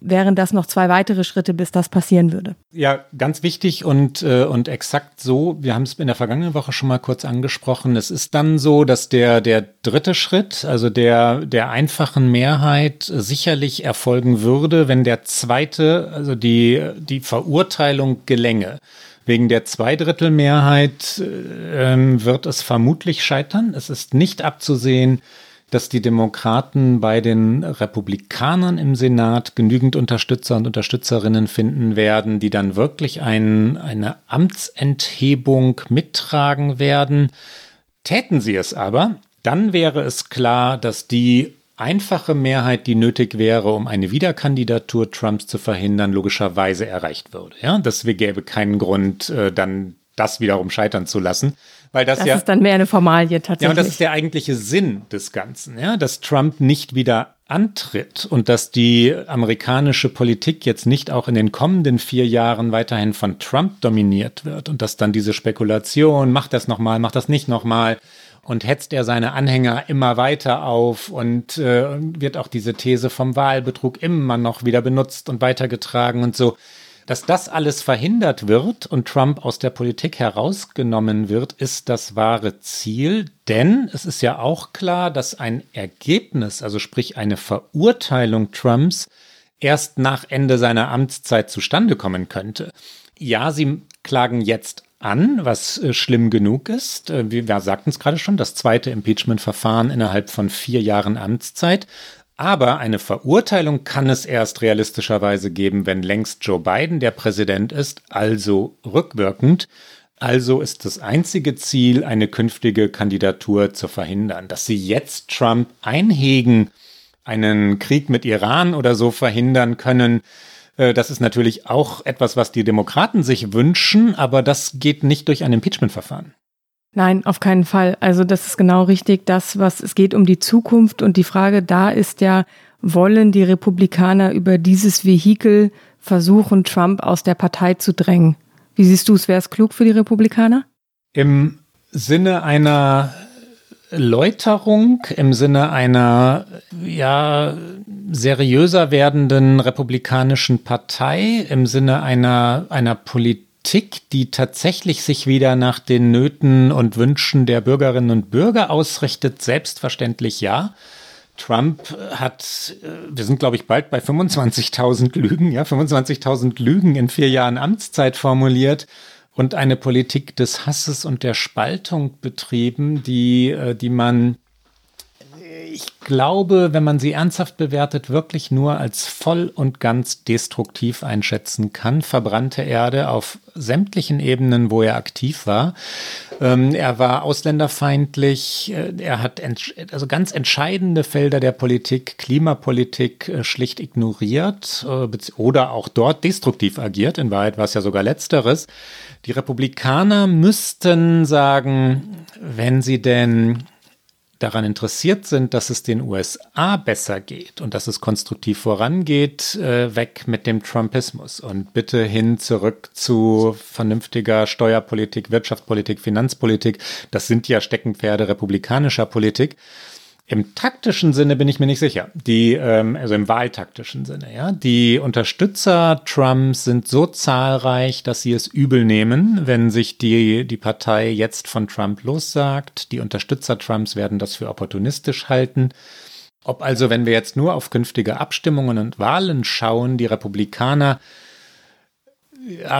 Speaker 2: wären das noch zwei weitere Schritte, bis das passieren würde.
Speaker 3: Ja, ganz wichtig und, äh, und exakt so. Wir haben es in der vergangenen Woche schon mal kurz angesprochen. Es ist dann so, dass der, der dritte Schritt, also der, der einfachen Mehrheit, sicherlich erfolgen würde, wenn der zweite, also die, die Verurteilung gelänge. Wegen der Zweidrittelmehrheit äh, wird es vermutlich scheitern. Es ist nicht abzusehen, dass die Demokraten bei den Republikanern im Senat genügend Unterstützer und Unterstützerinnen finden werden, die dann wirklich ein, eine Amtsenthebung mittragen werden. Täten sie es aber, dann wäre es klar, dass die einfache Mehrheit, die nötig wäre, um eine Wiederkandidatur Trumps zu verhindern, logischerweise erreicht würde. Ja, das gäbe keinen Grund, äh, dann das wiederum scheitern zu lassen. Weil das,
Speaker 2: das
Speaker 3: ja,
Speaker 2: ist dann mehr eine Formalie tatsächlich.
Speaker 3: Ja, und das ist der eigentliche Sinn des Ganzen, ja, dass Trump nicht wieder antritt und dass die amerikanische Politik jetzt nicht auch in den kommenden vier Jahren weiterhin von Trump dominiert wird und dass dann diese Spekulation, macht das nochmal, macht das nicht nochmal und hetzt er seine Anhänger immer weiter auf und äh, wird auch diese These vom Wahlbetrug immer noch wieder benutzt und weitergetragen und so Dass das alles verhindert wird und Trump aus der Politik herausgenommen wird, ist das wahre Ziel. Denn es ist ja auch klar, dass ein Ergebnis, also sprich eine Verurteilung Trumps, erst nach Ende seiner Amtszeit zustande kommen könnte. Ja, sie klagen jetzt an, was äh, schlimm genug ist. Äh, wir sagten es gerade schon, das zweite Impeachment-Verfahren innerhalb von vier Jahren Amtszeit. Aber eine Verurteilung kann es erst realistischerweise geben, wenn längst Joe Biden der Präsident ist, also rückwirkend. Also ist das einzige Ziel, eine künftige Kandidatur zu verhindern. Dass sie jetzt Trump einhegen, einen Krieg mit Iran oder so verhindern können, das ist natürlich auch etwas, was die Demokraten sich wünschen, aber das geht nicht durch ein Impeachment-Verfahren.
Speaker 2: Nein, auf keinen Fall. Also das ist genau richtig. Das, was es geht um die Zukunft und die Frage da ist ja, wollen die Republikaner über dieses Vehikel versuchen, Trump aus der Partei zu drängen? Wie siehst du es? Wäre es klug für die Republikaner?
Speaker 3: Im Sinne einer Läuterung, im Sinne einer ja seriöser werdenden republikanischen Partei, im Sinne einer einer Politik die tatsächlich sich wieder nach den Nöten und Wünschen der Bürgerinnen und Bürger ausrichtet, selbstverständlich ja. Trump hat, äh, wir sind glaube ich bald bei 25.000 Lügen, ja, 25.000 Lügen in vier Jahren Amtszeit formuliert und eine Politik des Hasses und der Spaltung betrieben, die, äh, die man ich glaube, wenn man sie ernsthaft bewertet, wirklich nur als voll und ganz destruktiv einschätzen kann. Verbrannte Erde auf sämtlichen Ebenen, wo er aktiv war. Ähm, er war ausländerfeindlich. Äh, er hat also ganz entscheidende Felder der Politik, Klimapolitik, äh, schlicht ignoriert äh, oder auch dort destruktiv agiert. In Wahrheit war es ja sogar letzteres. Die Republikaner müssten sagen, wenn sie denn daran interessiert sind, dass es den USA besser geht und dass es konstruktiv vorangeht, äh, weg mit dem Trumpismus und bitte hin zurück zu vernünftiger Steuerpolitik, Wirtschaftspolitik, Finanzpolitik. Das sind ja Steckenpferde republikanischer Politik. Im taktischen Sinne bin ich mir nicht sicher. Die, ähm, also im wahltaktischen Sinne, ja. Die Unterstützer Trumps sind so zahlreich, dass sie es übel nehmen, wenn sich die, die Partei jetzt von Trump lossagt. Die Unterstützer Trumps werden das für opportunistisch halten. Ob also, wenn wir jetzt nur auf künftige Abstimmungen und Wahlen schauen, die Republikaner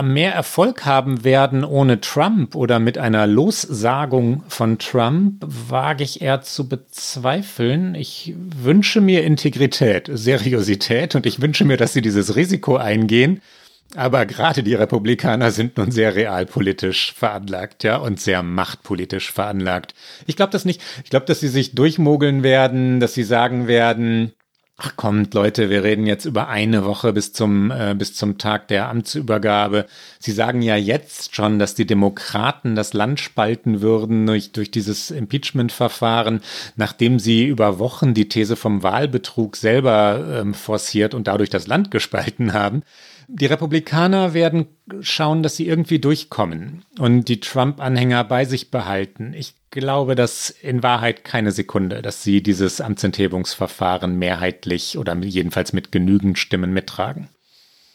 Speaker 3: mehr Erfolg haben werden ohne Trump oder mit einer Lossagung von Trump, wage ich eher zu bezweifeln. Ich wünsche mir Integrität, Seriosität und ich wünsche mir, dass sie dieses Risiko eingehen. Aber gerade die Republikaner sind nun sehr realpolitisch veranlagt, ja, und sehr machtpolitisch veranlagt. Ich glaube das nicht. Ich glaube, dass sie sich durchmogeln werden, dass sie sagen werden, Ach kommt, Leute, wir reden jetzt über eine Woche bis zum, äh, bis zum Tag der Amtsübergabe. Sie sagen ja jetzt schon, dass die Demokraten das Land spalten würden durch, durch dieses Impeachment-Verfahren, nachdem sie über Wochen die These vom Wahlbetrug selber ähm, forciert und dadurch das Land gespalten haben. Die Republikaner werden schauen, dass sie irgendwie durchkommen und die Trump-Anhänger bei sich behalten. Ich glaube das in Wahrheit keine Sekunde, dass sie dieses Amtsenthebungsverfahren mehrheitlich oder jedenfalls mit genügend Stimmen mittragen.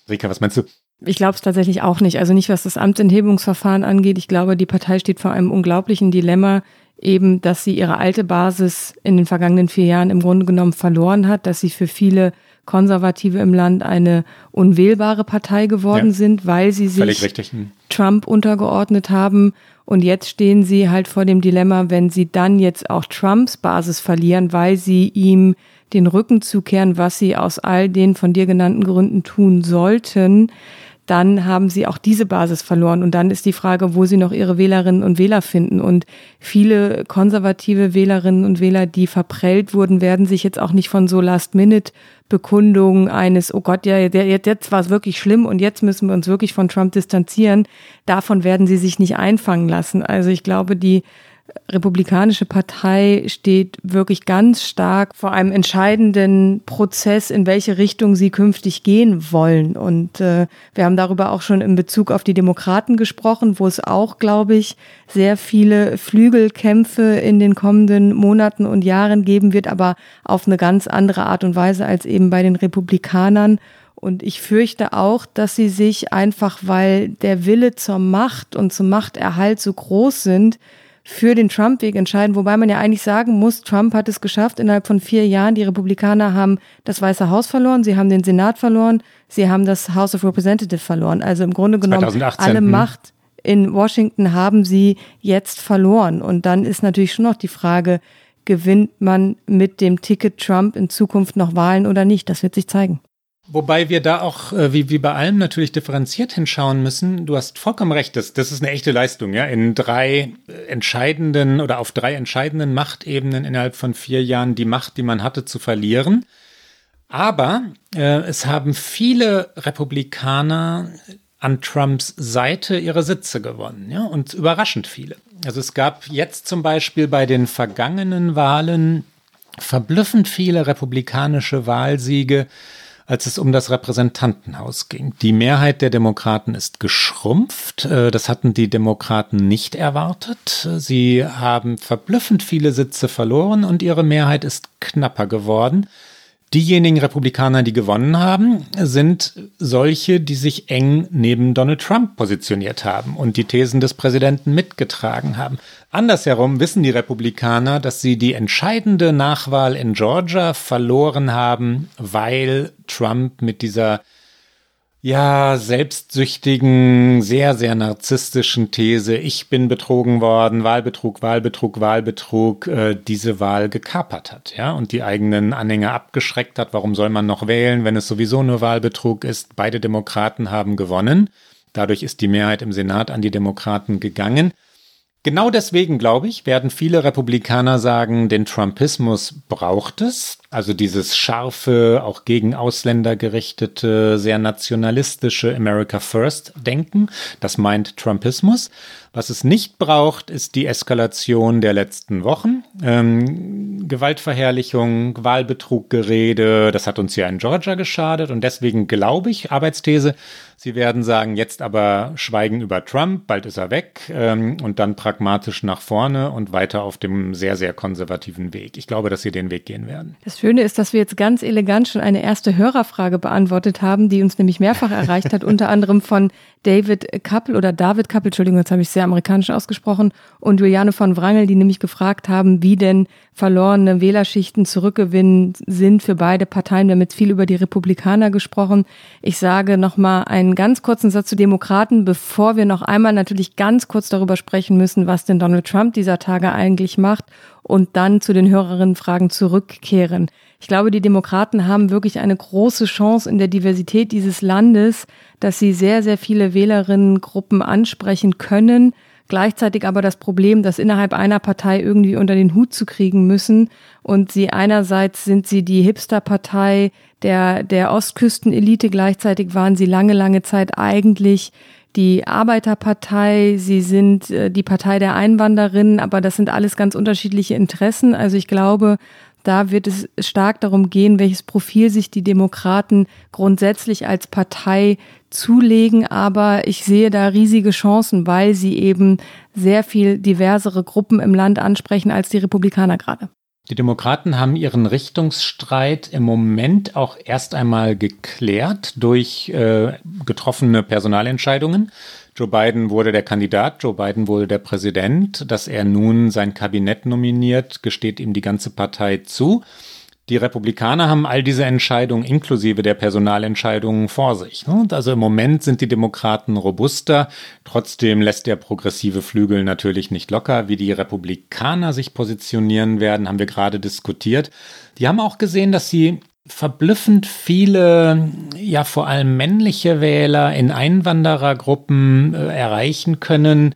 Speaker 3: Rika, was meinst du?
Speaker 2: Ich glaube es tatsächlich auch nicht. Also nicht, was das Amtsenthebungsverfahren angeht. Ich glaube, die Partei steht vor einem unglaublichen Dilemma, eben, dass sie ihre alte Basis in den vergangenen vier Jahren im Grunde genommen verloren hat, dass sie für viele Konservative im Land eine unwählbare Partei geworden ja, sind, weil sie sich hm. Trump untergeordnet haben. Und jetzt stehen sie halt vor dem Dilemma, wenn sie dann jetzt auch Trumps Basis verlieren, weil sie ihm den Rücken zukehren, was sie aus all den von dir genannten Gründen tun sollten, dann haben sie auch diese Basis verloren. Und dann ist die Frage, wo sie noch ihre Wählerinnen und Wähler finden. Und viele konservative Wählerinnen und Wähler, die verprellt wurden, werden sich jetzt auch nicht von so Last-Minute-Bekundungen eines, oh Gott, ja, jetzt, war es wirklich schlimm und jetzt müssen wir uns wirklich von Trump distanzieren. Davon werden sie sich nicht einfangen lassen. Also ich glaube, die Republikanische Partei steht wirklich ganz stark vor einem entscheidenden Prozess, in welche Richtung sie künftig gehen wollen. Und äh, wir haben darüber auch schon in Bezug auf die Demokraten gesprochen, wo es auch, glaube ich, sehr viele Flügelkämpfe in den kommenden Monaten und Jahren geben wird, aber auf eine ganz andere Art und Weise als eben bei den Republikanern. Und ich fürchte auch, dass sie sich einfach, weil der Wille zur Macht und zum Machterhalt so groß sind, für den Trump-Weg entscheiden, wobei man ja eigentlich sagen muss, Trump hat es geschafft, innerhalb von vier Jahren, die Republikaner haben das Weiße Haus verloren, sie haben den Senat verloren, sie haben das House of Representatives verloren. Also im Grunde genommen 2018, alle hm. Macht in Washington haben sie jetzt verloren. Und dann ist natürlich schon noch die Frage, gewinnt man mit dem Ticket Trump in Zukunft noch Wahlen oder nicht? Das wird sich zeigen.
Speaker 3: Wobei wir da auch, äh, wie, wie bei allem, natürlich differenziert hinschauen müssen. Du hast vollkommen recht, das, das ist eine echte Leistung, ja. In drei äh, entscheidenden oder auf drei entscheidenden Machtebenen innerhalb von vier Jahren die Macht, die man hatte, zu verlieren. Aber äh, es haben viele Republikaner an Trumps Seite ihre Sitze gewonnen, ja, und überraschend viele. Also es gab jetzt zum Beispiel bei den vergangenen Wahlen verblüffend viele republikanische Wahlsiege als es um das Repräsentantenhaus ging. Die Mehrheit der Demokraten ist geschrumpft. Äh, das hatten die Demokraten nicht erwartet. Sie haben verblüffend viele Sitze verloren und ihre Mehrheit ist knapper geworden. Diejenigen Republikaner, die gewonnen haben, sind solche, die sich eng neben Donald Trump positioniert haben und die Thesen des Präsidenten mitgetragen haben. Andersherum wissen die Republikaner, dass sie die entscheidende Nachwahl in Georgia verloren haben, weil Trump mit dieser ja, selbstsüchtigen, sehr, sehr narzisstischen These, ich bin betrogen worden, Wahlbetrug, Wahlbetrug, Wahlbetrug, äh, diese Wahl gekapert hat, ja, und die eigenen Anhänger abgeschreckt hat. Warum soll man noch wählen, wenn es sowieso nur Wahlbetrug ist? Beide Demokraten haben gewonnen. Dadurch ist die Mehrheit im Senat an die Demokraten gegangen. Genau deswegen, glaube ich, werden viele Republikaner sagen, den Trumpismus braucht es. Also dieses scharfe, auch gegen Ausländer gerichtete, sehr nationalistische America First Denken. Das meint Trumpismus. Was es nicht braucht, ist die Eskalation der letzten Wochen. Ähm, Gewaltverherrlichung, Wahlbetruggerede, das hat uns ja in Georgia geschadet. Und deswegen glaube ich, Arbeitsthese, Sie werden sagen, jetzt aber schweigen über Trump, bald ist er weg ähm, und dann pragmatisch nach vorne und weiter auf dem sehr, sehr konservativen Weg. Ich glaube, dass Sie den Weg gehen werden.
Speaker 2: Das Schöne ist, dass wir jetzt ganz elegant schon eine erste Hörerfrage beantwortet haben, die uns nämlich mehrfach erreicht hat, unter anderem von David Kappel oder David Kappel, Entschuldigung, jetzt habe ich sehr amerikanisch ausgesprochen, und Juliane von Wrangel, die nämlich gefragt haben, wie denn verlorene Wählerschichten zurückgewinnen sind für beide Parteien. Wir haben jetzt viel über die Republikaner gesprochen. Ich sage nochmal einen ganz kurzen Satz zu Demokraten, bevor wir noch einmal natürlich ganz kurz darüber sprechen müssen, was denn Donald Trump dieser Tage eigentlich macht und dann zu den Hörerinnenfragen zurückkehren. Ich glaube, die Demokraten haben wirklich eine große Chance in der Diversität dieses Landes, dass sie sehr, sehr viele Wählerinnengruppen ansprechen können. Gleichzeitig aber das Problem, dass innerhalb einer Partei irgendwie unter den Hut zu kriegen müssen. Und sie einerseits sind sie die Hipster-Partei der, der Ostküstenelite, gleichzeitig waren sie lange, lange Zeit eigentlich die Arbeiterpartei, sie sind äh, die Partei der Einwanderinnen, aber das sind alles ganz unterschiedliche Interessen. Also ich glaube, da wird es stark darum gehen, welches Profil sich die Demokraten grundsätzlich als Partei zulegen. Aber ich sehe da riesige Chancen, weil sie eben sehr viel diversere Gruppen im Land ansprechen als die Republikaner gerade.
Speaker 3: Die Demokraten haben ihren Richtungsstreit im Moment auch erst einmal geklärt durch äh, getroffene Personalentscheidungen. Joe Biden wurde der Kandidat, Joe Biden wurde der Präsident. Dass er nun sein Kabinett nominiert, gesteht ihm die ganze Partei zu. Die Republikaner haben all diese Entscheidungen inklusive der Personalentscheidungen vor sich. Also im Moment sind die Demokraten robuster. Trotzdem lässt der progressive Flügel natürlich nicht locker. Wie die Republikaner sich positionieren werden, haben wir gerade diskutiert. Die haben auch gesehen, dass sie verblüffend viele, ja vor allem männliche Wähler in Einwanderergruppen äh, erreichen können.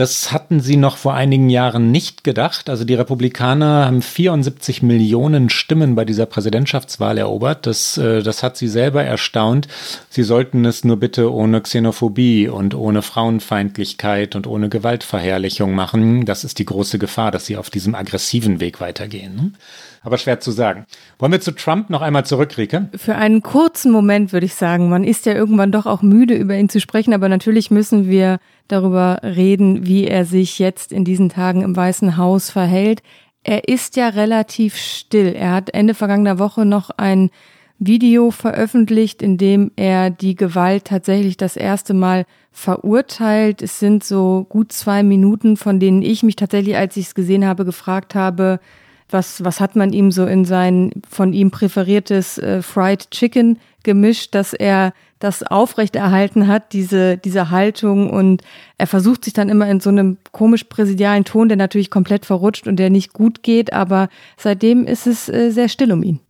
Speaker 3: Das hatten sie noch vor einigen Jahren nicht gedacht. Also die Republikaner haben 74 Millionen Stimmen bei dieser Präsidentschaftswahl erobert. Das, äh, das hat sie selber erstaunt. Sie sollten es nur bitte ohne Xenophobie und ohne Frauenfeindlichkeit und ohne Gewaltverherrlichung machen. Das ist die große Gefahr, dass sie auf diesem aggressiven Weg weitergehen aber schwer zu sagen. Wollen wir zu Trump noch einmal zurück, Rike?
Speaker 2: Für einen kurzen Moment würde ich sagen, man ist ja irgendwann doch auch müde, über ihn zu sprechen, aber natürlich müssen wir darüber reden, wie er sich jetzt in diesen Tagen im Weißen Haus verhält. Er ist ja relativ still. Er hat Ende vergangener Woche noch ein Video veröffentlicht, in dem er die Gewalt tatsächlich das erste Mal verurteilt. Es sind so gut zwei Minuten, von denen ich mich tatsächlich, als ich es gesehen habe, gefragt habe, was, was hat man ihm so in sein von ihm präferiertes äh, Fried Chicken gemischt, dass er das aufrechterhalten hat, diese, diese Haltung. Und er versucht sich dann immer in so einem komisch präsidialen Ton, der natürlich komplett verrutscht und der nicht gut geht. Aber seitdem ist es äh, sehr still um ihn.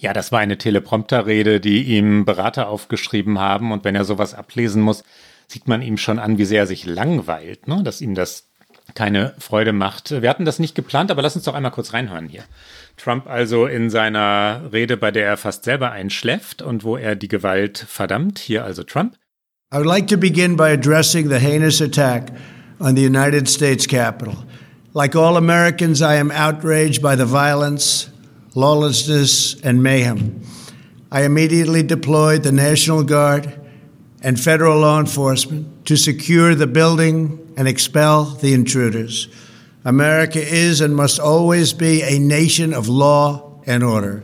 Speaker 3: Ja, das war eine Teleprompterrede, die ihm Berater aufgeschrieben haben. Und wenn er sowas ablesen muss, sieht man ihm schon an, wie sehr er sich langweilt, ne? dass ihm das keine Freude macht. Wir hatten das nicht geplant, aber lass uns doch einmal kurz reinhören hier. Trump also in seiner Rede, bei der er fast selber einschläft und wo er die Gewalt verdammt. Hier also Trump.
Speaker 6: I would like to begin by addressing the heinous attack on the United States Capitol. Like all Americans, I am outraged by the violence, lawlessness, and mayhem. I immediately deployed the National Guard and federal law enforcement to secure the building and expel the intruders. America is and must always be a nation of law and order.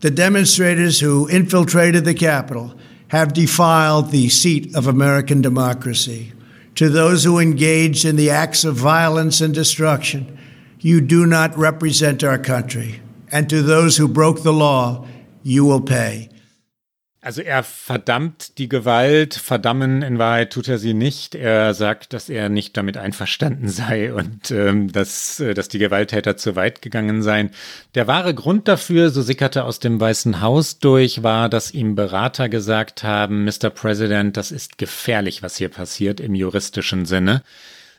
Speaker 6: The demonstrators who infiltrated the Capitol have defiled the seat of American democracy. To those who engaged in the acts of violence and destruction, you do not represent our country. And to those who broke the law, you will pay.
Speaker 3: Also er verdammt die Gewalt, verdammen in Wahrheit tut er sie nicht. Er sagt, dass er nicht damit einverstanden sei und ähm, dass, äh, dass die Gewalttäter zu weit gegangen seien. Der wahre Grund dafür, so sickerte aus dem Weißen Haus durch, war, dass ihm Berater gesagt haben, Mr. President, das ist gefährlich, was hier passiert im juristischen Sinne.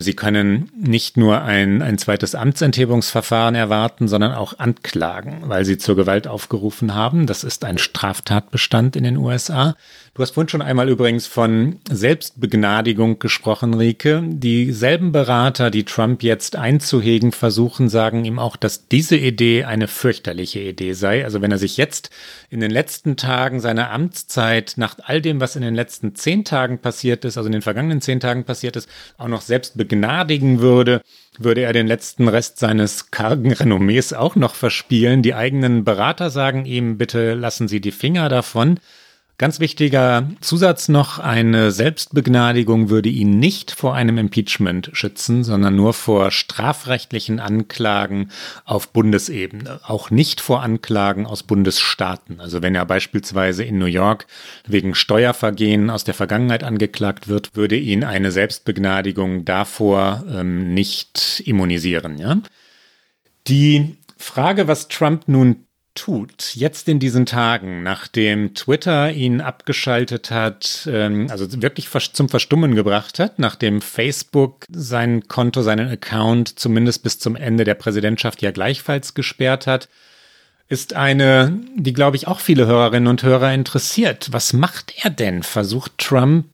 Speaker 3: Sie können nicht nur ein, ein zweites Amtsenthebungsverfahren erwarten, sondern auch anklagen, weil sie zur Gewalt aufgerufen haben. Das ist ein Straftatbestand in den USA. Du hast vorhin schon einmal übrigens von Selbstbegnadigung gesprochen, Rike. Dieselben Berater, die Trump jetzt einzuhegen versuchen, sagen ihm auch, dass diese Idee eine fürchterliche Idee sei. Also wenn er sich jetzt in den letzten Tagen seiner Amtszeit nach all dem, was in den letzten zehn Tagen passiert ist, also in den vergangenen zehn Tagen passiert ist, auch noch selbst begnadigen würde, würde er den letzten Rest seines kargen Renommees auch noch verspielen. Die eigenen Berater sagen ihm, bitte lassen Sie die Finger davon. Ganz wichtiger Zusatz noch, eine Selbstbegnadigung würde ihn nicht vor einem Impeachment schützen, sondern nur vor strafrechtlichen Anklagen auf Bundesebene, auch nicht vor Anklagen aus Bundesstaaten. Also wenn er beispielsweise in New York wegen Steuervergehen aus der Vergangenheit angeklagt wird, würde ihn eine Selbstbegnadigung davor ähm, nicht immunisieren. Ja? Die Frage, was Trump nun tut, jetzt in diesen Tagen, nachdem Twitter ihn abgeschaltet hat, ähm, also wirklich zum Verstummen gebracht hat, nachdem Facebook sein Konto, seinen Account zumindest bis zum Ende der Präsidentschaft ja gleichfalls gesperrt hat, ist eine, die glaube ich auch viele Hörerinnen und Hörer interessiert. Was macht er denn? Versucht Trump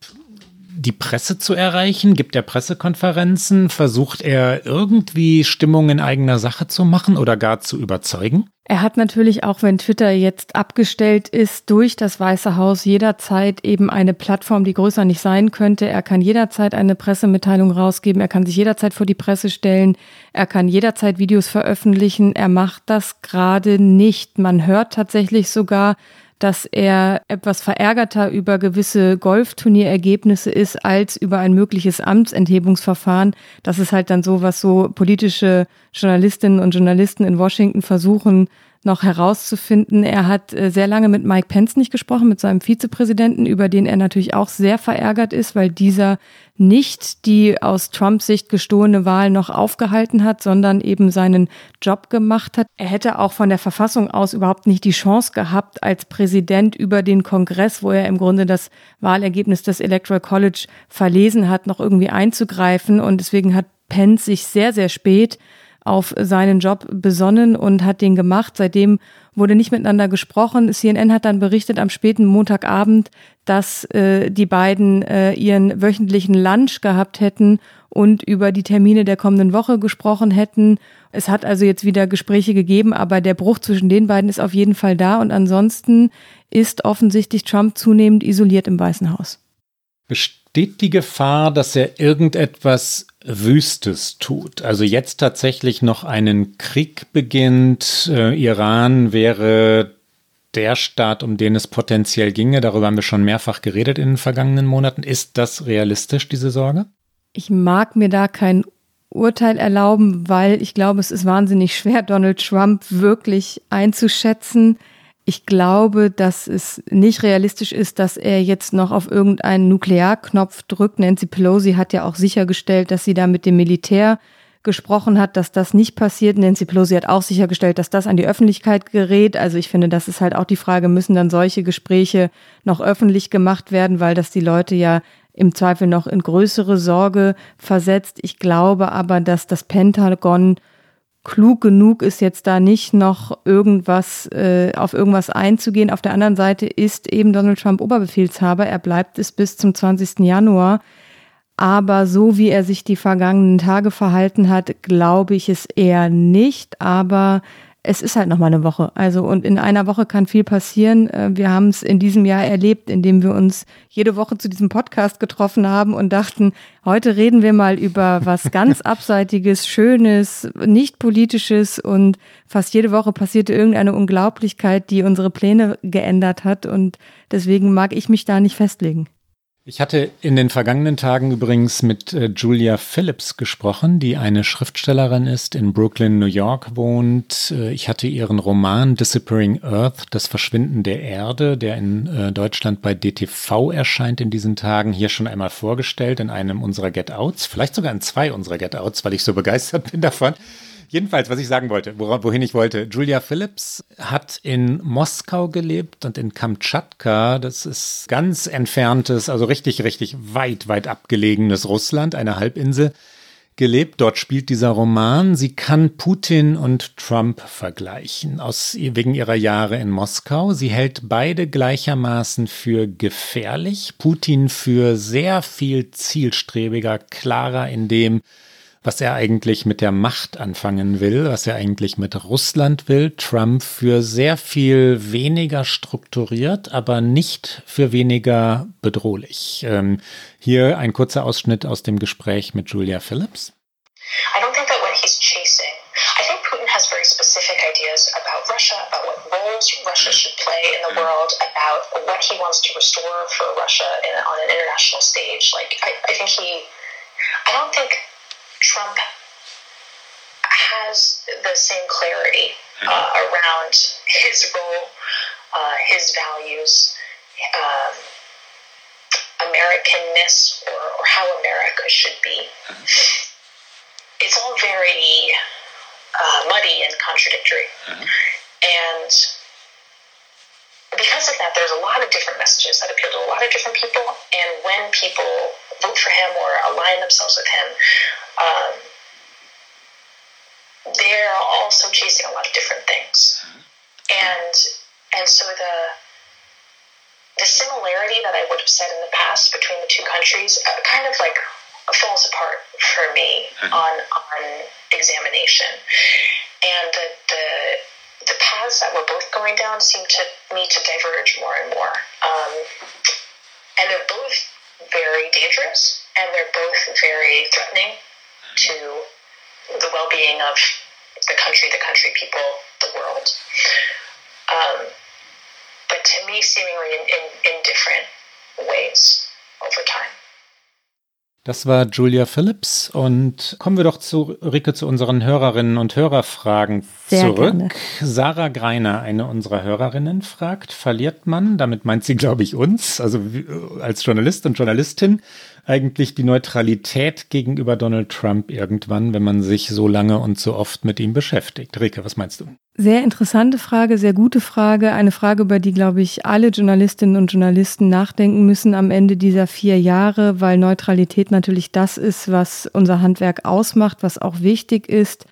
Speaker 3: die Presse zu erreichen? Gibt er Pressekonferenzen? Versucht er irgendwie Stimmung in eigener Sache zu machen oder gar zu überzeugen?
Speaker 2: Er hat natürlich auch, wenn Twitter jetzt abgestellt ist, durch das Weiße Haus jederzeit eben eine Plattform, die größer nicht sein könnte. Er kann jederzeit eine Pressemitteilung rausgeben. Er kann sich jederzeit vor die Presse stellen. Er kann jederzeit Videos veröffentlichen. Er macht das gerade nicht. Man hört tatsächlich sogar, dass er etwas verärgerter über gewisse Golfturnierergebnisse ist als über ein mögliches Amtsenthebungsverfahren. Das ist halt dann so, was so politische Journalistinnen und Journalisten in Washington versuchen noch herauszufinden. Er hat äh, sehr lange mit Mike Pence nicht gesprochen, mit seinem Vizepräsidenten, über den er natürlich auch sehr verärgert ist, weil dieser nicht die aus Trumps Sicht gestohlene Wahl noch aufgehalten hat, sondern eben seinen Job gemacht hat. Er hätte auch von der Verfassung aus überhaupt nicht die Chance gehabt, als Präsident über den Kongress, wo er im Grunde das Wahlergebnis des Electoral College verlesen hat, noch irgendwie einzugreifen. Und deswegen hat Pence sich sehr, sehr spät auf seinen Job besonnen und hat den gemacht. Seitdem wurde nicht miteinander gesprochen. CNN hat dann berichtet am späten Montagabend, dass äh, die beiden äh, ihren wöchentlichen Lunch gehabt hätten und über die Termine der kommenden Woche gesprochen hätten. Es hat also jetzt wieder Gespräche gegeben, aber der Bruch zwischen den beiden ist auf jeden Fall da und ansonsten ist offensichtlich Trump zunehmend isoliert im Weißen Haus.
Speaker 3: Besteht die Gefahr, dass er irgendetwas Wüstes tut. Also jetzt tatsächlich noch einen Krieg beginnt. Äh, Iran wäre der Staat, um den es potenziell ginge. Darüber haben wir schon mehrfach geredet in den vergangenen Monaten. Ist das realistisch, diese Sorge?
Speaker 2: Ich mag mir da kein Urteil erlauben, weil ich glaube, es ist wahnsinnig schwer, Donald Trump wirklich einzuschätzen. Ich glaube, dass es nicht realistisch ist, dass er jetzt noch auf irgendeinen Nuklearknopf drückt. Nancy Pelosi hat ja auch sichergestellt, dass sie da mit dem Militär gesprochen hat, dass das nicht passiert. Nancy Pelosi hat auch sichergestellt, dass das an die Öffentlichkeit gerät. Also ich finde, das ist halt auch die Frage, müssen dann solche Gespräche noch öffentlich gemacht werden, weil das die Leute ja im Zweifel noch in größere Sorge versetzt. Ich glaube aber, dass das Pentagon klug genug ist, jetzt da nicht noch irgendwas äh, auf irgendwas einzugehen. Auf der anderen Seite ist eben Donald Trump Oberbefehlshaber. Er bleibt es bis zum 20. Januar. Aber so wie er sich die vergangenen Tage verhalten hat, glaube ich es eher nicht. Aber es ist halt noch mal eine Woche. Also und in einer Woche kann viel passieren. Äh, wir haben es in diesem Jahr erlebt, indem wir uns jede Woche zu diesem Podcast getroffen haben und dachten, heute reden wir mal über was [laughs] ganz abseitiges, schönes, nicht politisches und fast jede Woche passierte irgendeine Unglaublichkeit, die unsere Pläne geändert hat und deswegen mag ich mich da nicht festlegen.
Speaker 3: Ich hatte in den vergangenen Tagen übrigens mit äh, Julia Phillips gesprochen, die eine Schriftstellerin ist, in Brooklyn, New York wohnt. Äh, ich hatte ihren Roman Disappearing Earth, das Verschwinden der Erde, der in äh, Deutschland bei DTV erscheint in diesen Tagen, hier schon einmal vorgestellt in einem unserer Get-Outs, vielleicht sogar in zwei unserer Get-Outs, weil ich so begeistert [laughs] bin davon. Jedenfalls, was ich sagen wollte, wohin ich wollte. Julia Phillips hat in Moskau gelebt und in Kamtschatka. Das ist ganz entferntes, also richtig, richtig weit, weit abgelegenes Russland, eine Halbinsel gelebt. Dort spielt dieser Roman. Sie kann Putin und Trump vergleichen, aus, wegen ihrer Jahre in Moskau. Sie hält beide gleichermaßen für gefährlich. Putin für sehr viel zielstrebiger, klarer in dem, was er eigentlich mit der Macht anfangen will, was er eigentlich mit Russland will. Trump für sehr viel weniger strukturiert, aber nicht für weniger bedrohlich. Ähm, hier ein kurzer Ausschnitt aus dem Gespräch mit Julia Phillips. I don't think that what he's chasing I think Putin has very specific ideas about Russia, about what roles Russia should play in the world, about what he wants to restore for Russia in, on an international stage. Like, I, I think he, I don't think Trump has the same clarity uh, mm-hmm. around his role, uh, his values, um, Americanness, or, or, how America should be. Mm-hmm. It's all very uh, muddy and contradictory. Mm-hmm. And because of that, there's a lot of different messages that appeal to a lot of different people. And when people vote for him or align themselves with him, um, they're also chasing a lot of different things, mm-hmm. and and so the the similarity that I would have said in the past between the two countries uh, kind of like falls apart for me mm-hmm. on on examination, and the, the the paths that we're both going down seem to me to diverge more and more, um, and they're both very dangerous and they're both very threatening to the well being of the country, the country people, the world. Um, but to me, seemingly in, in, in different ways over time. Das war Julia Phillips und kommen wir doch zu Rike zu unseren Hörerinnen und Hörerfragen Sehr zurück. Gerne. Sarah Greiner, eine unserer Hörerinnen, fragt: Verliert man, damit meint sie, glaube ich, uns, also als Journalist und Journalistin, eigentlich die Neutralität gegenüber Donald Trump irgendwann, wenn man sich so lange und so oft mit ihm beschäftigt? Rike, was meinst du?
Speaker 2: Sehr interessante Frage, sehr gute Frage. Eine Frage, über die, glaube ich, alle Journalistinnen und Journalisten nachdenken müssen am Ende dieser vier Jahre, weil Neutralität natürlich das ist, was unser Handwerk ausmacht, was auch wichtig ist.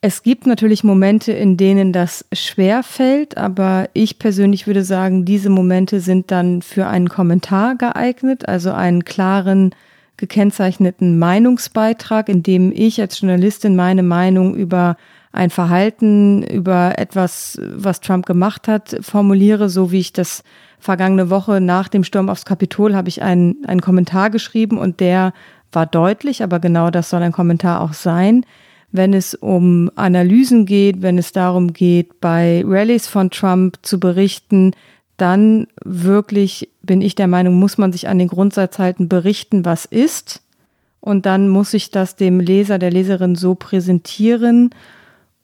Speaker 2: Es gibt natürlich Momente, in denen das schwer fällt, aber ich persönlich würde sagen, diese Momente sind dann für einen Kommentar geeignet, also einen klaren, gekennzeichneten Meinungsbeitrag, in dem ich als Journalistin meine Meinung über ein Verhalten, über etwas, was Trump gemacht hat, formuliere, so wie ich das vergangene Woche nach dem Sturm aufs Kapitol habe ich einen, einen Kommentar geschrieben und der war deutlich, aber genau das soll ein Kommentar auch sein. Wenn es um Analysen geht, wenn es darum geht, bei Rallyes von Trump zu berichten, dann wirklich bin ich der Meinung, muss man sich an den Grundsatz halten, berichten, was ist. Und dann muss ich das dem Leser, der Leserin so präsentieren.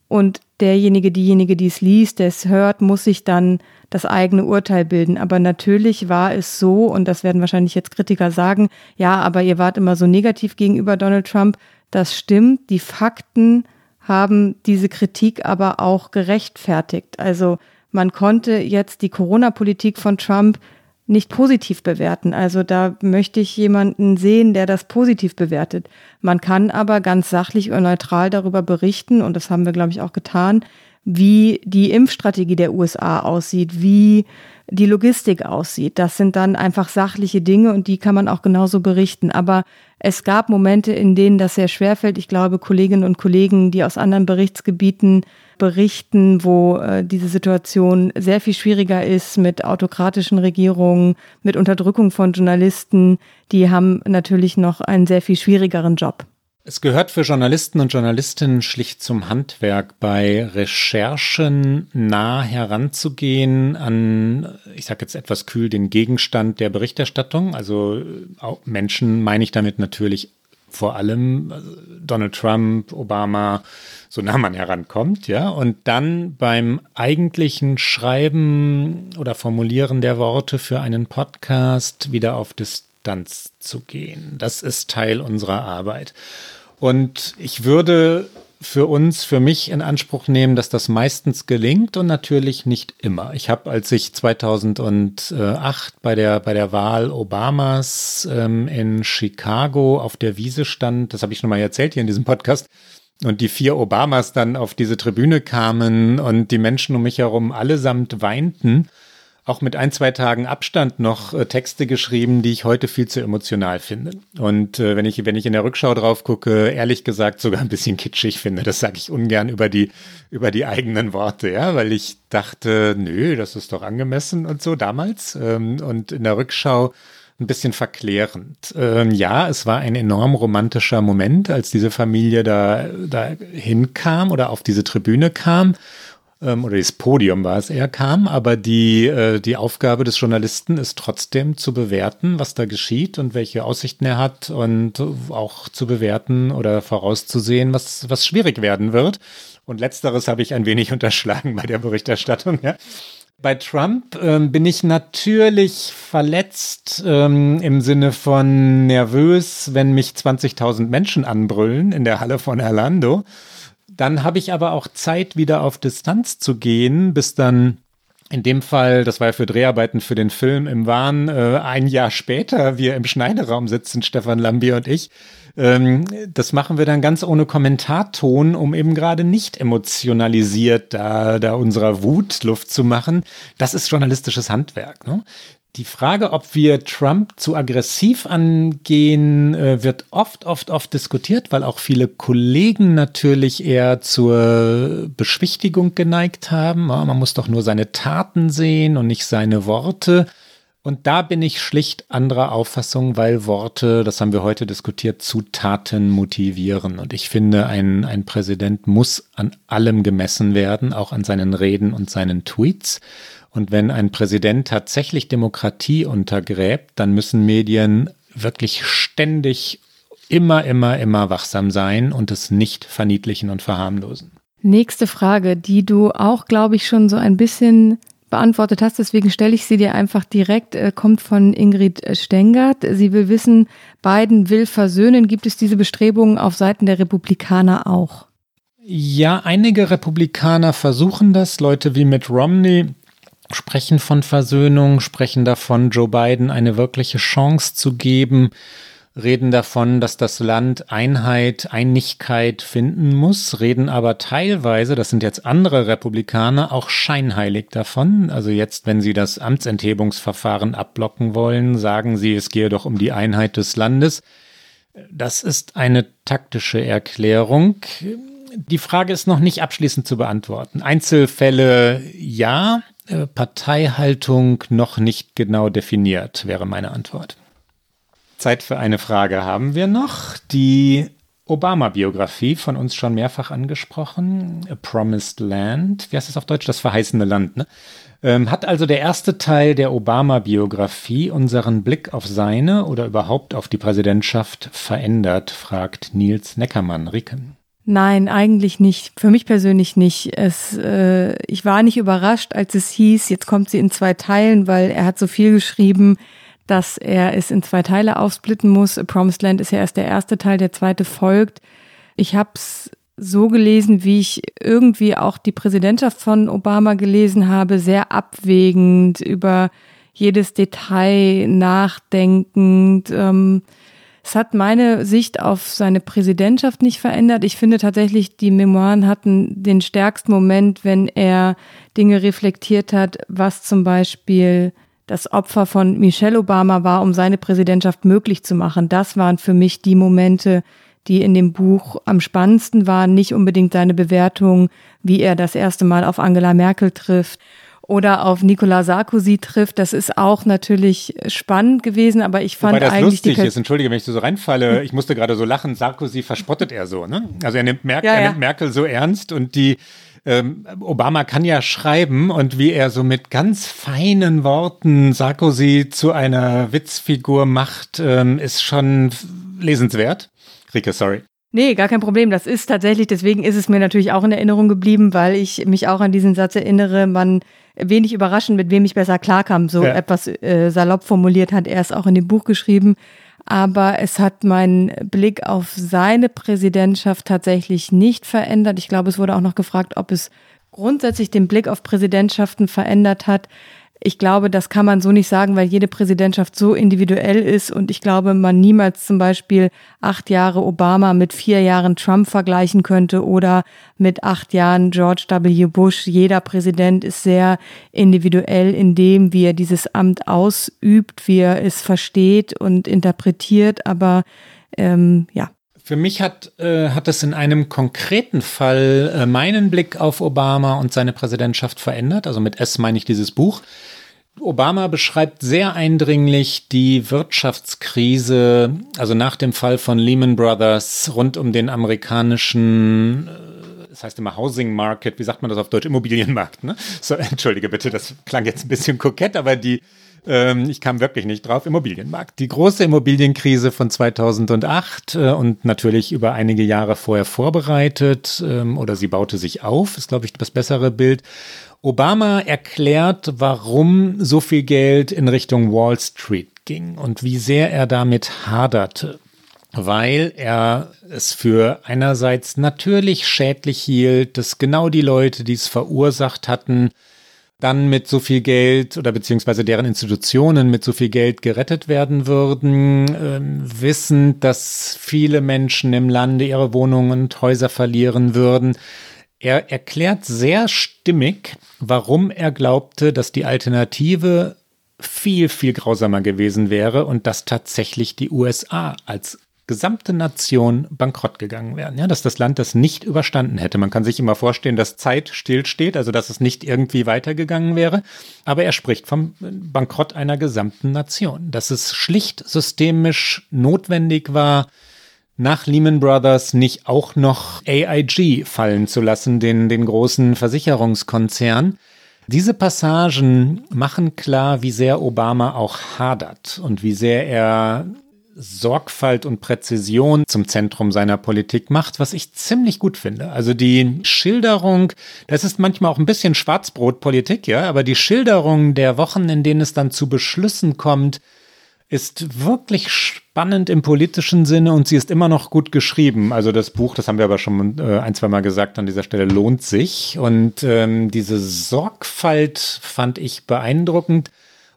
Speaker 2: Und derjenige, diejenige, die es liest, der es hört, muss sich dann das eigene Urteil bilden. Aber natürlich war es so, und das werden wahrscheinlich jetzt Kritiker sagen, ja, aber ihr wart immer so negativ gegenüber Donald Trump. Das stimmt. Die Fakten haben diese Kritik aber auch gerechtfertigt. Also man konnte jetzt die Corona-Politik von Trump nicht positiv bewerten. Also da möchte ich jemanden sehen, der das positiv bewertet. Man kann aber ganz sachlich und neutral darüber berichten, und das haben wir, glaube ich, auch getan, wie die Impfstrategie der USA aussieht, wie die Logistik aussieht. Das sind dann einfach sachliche Dinge und die kann man auch genauso berichten. Aber es gab Momente, in denen das sehr schwerfällt. Ich glaube, Kolleginnen und Kollegen, die aus anderen Berichtsgebieten berichten, wo äh, diese Situation sehr viel schwieriger ist mit autokratischen Regierungen, mit Unterdrückung von Journalisten, die haben natürlich noch einen sehr viel schwierigeren Job.
Speaker 3: Es gehört für Journalisten und Journalistinnen schlicht zum Handwerk, bei Recherchen nah heranzugehen an, ich sage jetzt etwas kühl, den Gegenstand der Berichterstattung. Also Menschen meine ich damit natürlich vor allem äh, Donald Trump, Obama, so nah man herankommt, ja, und dann beim eigentlichen Schreiben oder Formulieren der Worte für einen Podcast wieder auf Distanz zu gehen. Das ist Teil unserer Arbeit. Und ich würde für uns, für mich in Anspruch nehmen, dass das meistens gelingt und natürlich nicht immer. Ich habe, als ich 2008 bei der, bei der Wahl Obamas ähm, in Chicago auf der Wiese stand, das habe ich schon mal erzählt hier in diesem Podcast, und die vier Obamas dann auf diese Tribüne kamen und die Menschen um mich herum allesamt weinten, auch mit ein, zwei Tagen Abstand noch äh, Texte geschrieben, die ich heute viel zu emotional finde. Und äh, wenn ich, wenn ich in der Rückschau drauf gucke, ehrlich gesagt sogar ein bisschen kitschig finde. Das sage ich ungern über die, über die eigenen Worte, ja, weil ich dachte, nö, das ist doch angemessen und so damals. Ähm, und in der Rückschau ein bisschen verklärend. Ähm, ja, es war ein enorm romantischer Moment, als diese Familie da, da hinkam oder auf diese Tribüne kam ähm, oder das Podium war es eher kam, aber die, äh, die Aufgabe des Journalisten ist trotzdem zu bewerten, was da geschieht und welche Aussichten er hat und auch zu bewerten oder vorauszusehen, was, was schwierig werden wird. Und letzteres habe ich ein wenig [laughs] unterschlagen bei der Berichterstattung. Ja. Bei Trump ähm, bin ich natürlich verletzt ähm, im Sinne von nervös, wenn mich 20.000 Menschen anbrüllen in der Halle von Orlando. Dann habe ich aber auch Zeit, wieder auf Distanz zu gehen, bis dann in dem Fall, das war ja für Dreharbeiten für den Film im Wahn, äh, ein Jahr später wir im Schneideraum sitzen, Stefan Lambier und ich. Ähm, das machen wir dann ganz ohne Kommentarton, um eben gerade nicht emotionalisiert da, da unserer Wut Luft zu machen. Das ist journalistisches Handwerk. Ne? Die Frage, ob wir Trump zu aggressiv angehen, äh, wird oft, oft, oft diskutiert, weil auch viele Kollegen natürlich eher zur Beschwichtigung geneigt haben. Man muss doch nur seine Taten sehen und nicht seine Worte. Und da bin ich schlicht anderer Auffassung, weil Worte, das haben wir heute diskutiert, zu Taten motivieren. Und ich finde, ein, ein Präsident muss an allem gemessen werden, auch an seinen Reden und seinen Tweets. Und wenn ein Präsident tatsächlich Demokratie untergräbt, dann müssen Medien wirklich ständig immer, immer, immer wachsam sein und es nicht verniedlichen und verharmlosen.
Speaker 2: Nächste Frage, die du auch, glaube ich, schon so ein bisschen beantwortet hast, deswegen stelle ich sie dir einfach direkt, äh, kommt von Ingrid Stengert. Sie will wissen, Biden will versöhnen. Gibt es diese Bestrebungen auf Seiten der Republikaner auch?
Speaker 3: Ja, einige Republikaner versuchen das. Leute wie Mitt Romney sprechen von Versöhnung, sprechen davon, Joe Biden eine wirkliche Chance zu geben, reden davon, dass das Land Einheit, Einigkeit finden muss, reden aber teilweise, das sind jetzt andere Republikaner, auch scheinheilig davon. Also jetzt, wenn sie das Amtsenthebungsverfahren abblocken wollen, sagen sie, es gehe doch um die Einheit des Landes. Das ist eine taktische Erklärung. Die Frage ist noch nicht abschließend zu beantworten. Einzelfälle ja, Parteihaltung noch nicht genau definiert, wäre meine Antwort. Zeit für eine Frage haben wir noch, die Obama-Biografie, von uns schon mehrfach angesprochen. A Promised Land. Wie heißt das auf Deutsch? Das verheißene Land, ne? Ähm, hat also der erste Teil der Obama-Biografie unseren Blick auf seine oder überhaupt auf die Präsidentschaft verändert, fragt Nils Neckermann.
Speaker 2: Nein, eigentlich nicht. Für mich persönlich nicht. Es, äh, ich war nicht überrascht, als es hieß, jetzt kommt sie in zwei Teilen, weil er hat so viel geschrieben, dass er es in zwei Teile aufsplitten muss. A Promised Land ist ja erst der erste Teil, der zweite folgt. Ich habe es so gelesen, wie ich irgendwie auch die Präsidentschaft von Obama gelesen habe, sehr abwägend über jedes Detail nachdenkend. Ähm, es hat meine Sicht auf seine Präsidentschaft nicht verändert. Ich finde tatsächlich, die Memoiren hatten den stärksten Moment, wenn er Dinge reflektiert hat, was zum Beispiel das Opfer von Michelle Obama war, um seine Präsidentschaft möglich zu machen. Das waren für mich die Momente, die in dem Buch am spannendsten waren. Nicht unbedingt seine Bewertung, wie er das erste Mal auf Angela Merkel trifft oder auf Nicolas Sarkozy trifft. Das ist auch natürlich spannend gewesen, aber ich fand Wobei das eigentlich
Speaker 3: lustig ist. Entschuldige, wenn ich so reinfalle. [laughs] Ich musste gerade so lachen. Sarkozy verspottet er so, ne? Also er nimmt, Mer ja, ja. er nimmt Merkel so ernst und die ähm, Obama kann ja schreiben und wie er so mit ganz feinen Worten Sarkozy zu einer Witzfigur macht, ähm, ist schon lesenswert. Rike, sorry.
Speaker 2: Nee, gar kein Problem. Das ist tatsächlich, deswegen ist es mir natürlich auch in Erinnerung geblieben, weil ich mich auch an diesen Satz erinnere, man wenig überraschend, mit wem ich besser klarkam. So ja. etwas äh, salopp formuliert hat er es auch in dem Buch geschrieben. Aber es hat meinen Blick auf seine Präsidentschaft tatsächlich nicht verändert. Ich glaube, es wurde auch noch gefragt, ob es grundsätzlich den Blick auf Präsidentschaften verändert hat. Ich glaube, das kann man so nicht sagen, weil jede Präsidentschaft so individuell ist und ich glaube, man niemals zum Beispiel acht Jahre Obama mit vier Jahren Trump vergleichen könnte oder mit acht Jahren George W. Bush. Jeder Präsident ist sehr individuell in dem, wie er dieses Amt ausübt, wie er es versteht und interpretiert, aber ähm, ja,
Speaker 3: für mich hat, äh, hat es in einem konkreten Fall äh, meinen Blick auf Obama und seine Präsidentschaft verändert. Also mit S meine ich dieses Buch. Obama beschreibt sehr eindringlich die Wirtschaftskrise, also nach dem Fall von Lehman Brothers rund um den amerikanischen, äh, das heißt immer Housing Market, wie sagt man das auf Deutsch, Immobilienmarkt, ne? So, [laughs] entschuldige bitte, das klang jetzt ein bisschen kokett, aber die, ähm, ich kam wirklich nicht drauf, Immobilienmarkt. Die große Immobilienkrise von 2008 äh, und natürlich über einige Jahre vorher vorbereitet ähm, oder sie baute sich auf, ist glaube ich das bessere Bild. Obama erklärt, warum so viel Geld in Richtung Wall Street ging und wie sehr er damit haderte, weil er es für einerseits natürlich schädlich hielt, dass genau die Leute, die es verursacht hatten, dann mit so viel Geld oder beziehungsweise deren Institutionen mit so viel Geld gerettet werden würden, äh, wissend, dass viele Menschen im Lande ihre Wohnungen und Häuser verlieren würden. Er erklärt sehr stimmig, warum er glaubte, dass die Alternative viel, viel grausamer gewesen wäre und dass tatsächlich die USA als gesamte Nation bankrott gegangen wären. Ja, dass das Land das nicht überstanden hätte. Man kann sich immer vorstellen, dass Zeit stillsteht, also dass es nicht irgendwie weitergegangen wäre. Aber er spricht vom Bankrott einer gesamten Nation. Dass es schlicht systemisch notwendig war, nach Lehman Brothers nicht auch noch AIG fallen zu lassen, den, den großen Versicherungskonzern. Diese Passagen machen klar, wie sehr Obama auch hadert und wie sehr er Sorgfalt und Präzision zum Zentrum seiner Politik macht, was ich ziemlich gut finde. Also die Schilderung, das ist manchmal auch ein bisschen Schwarzbrotpolitik, ja, aber die Schilderung der Wochen, in denen es dann zu Beschlüssen kommt, ist wirklich spannend im politischen Sinne und sie ist immer noch gut geschrieben. Also das Buch, das haben wir aber schon äh, ein, zwei Mal gesagt an dieser Stelle, lohnt sich. Und ähm, diese Sorgfalt fand ich beeindruckend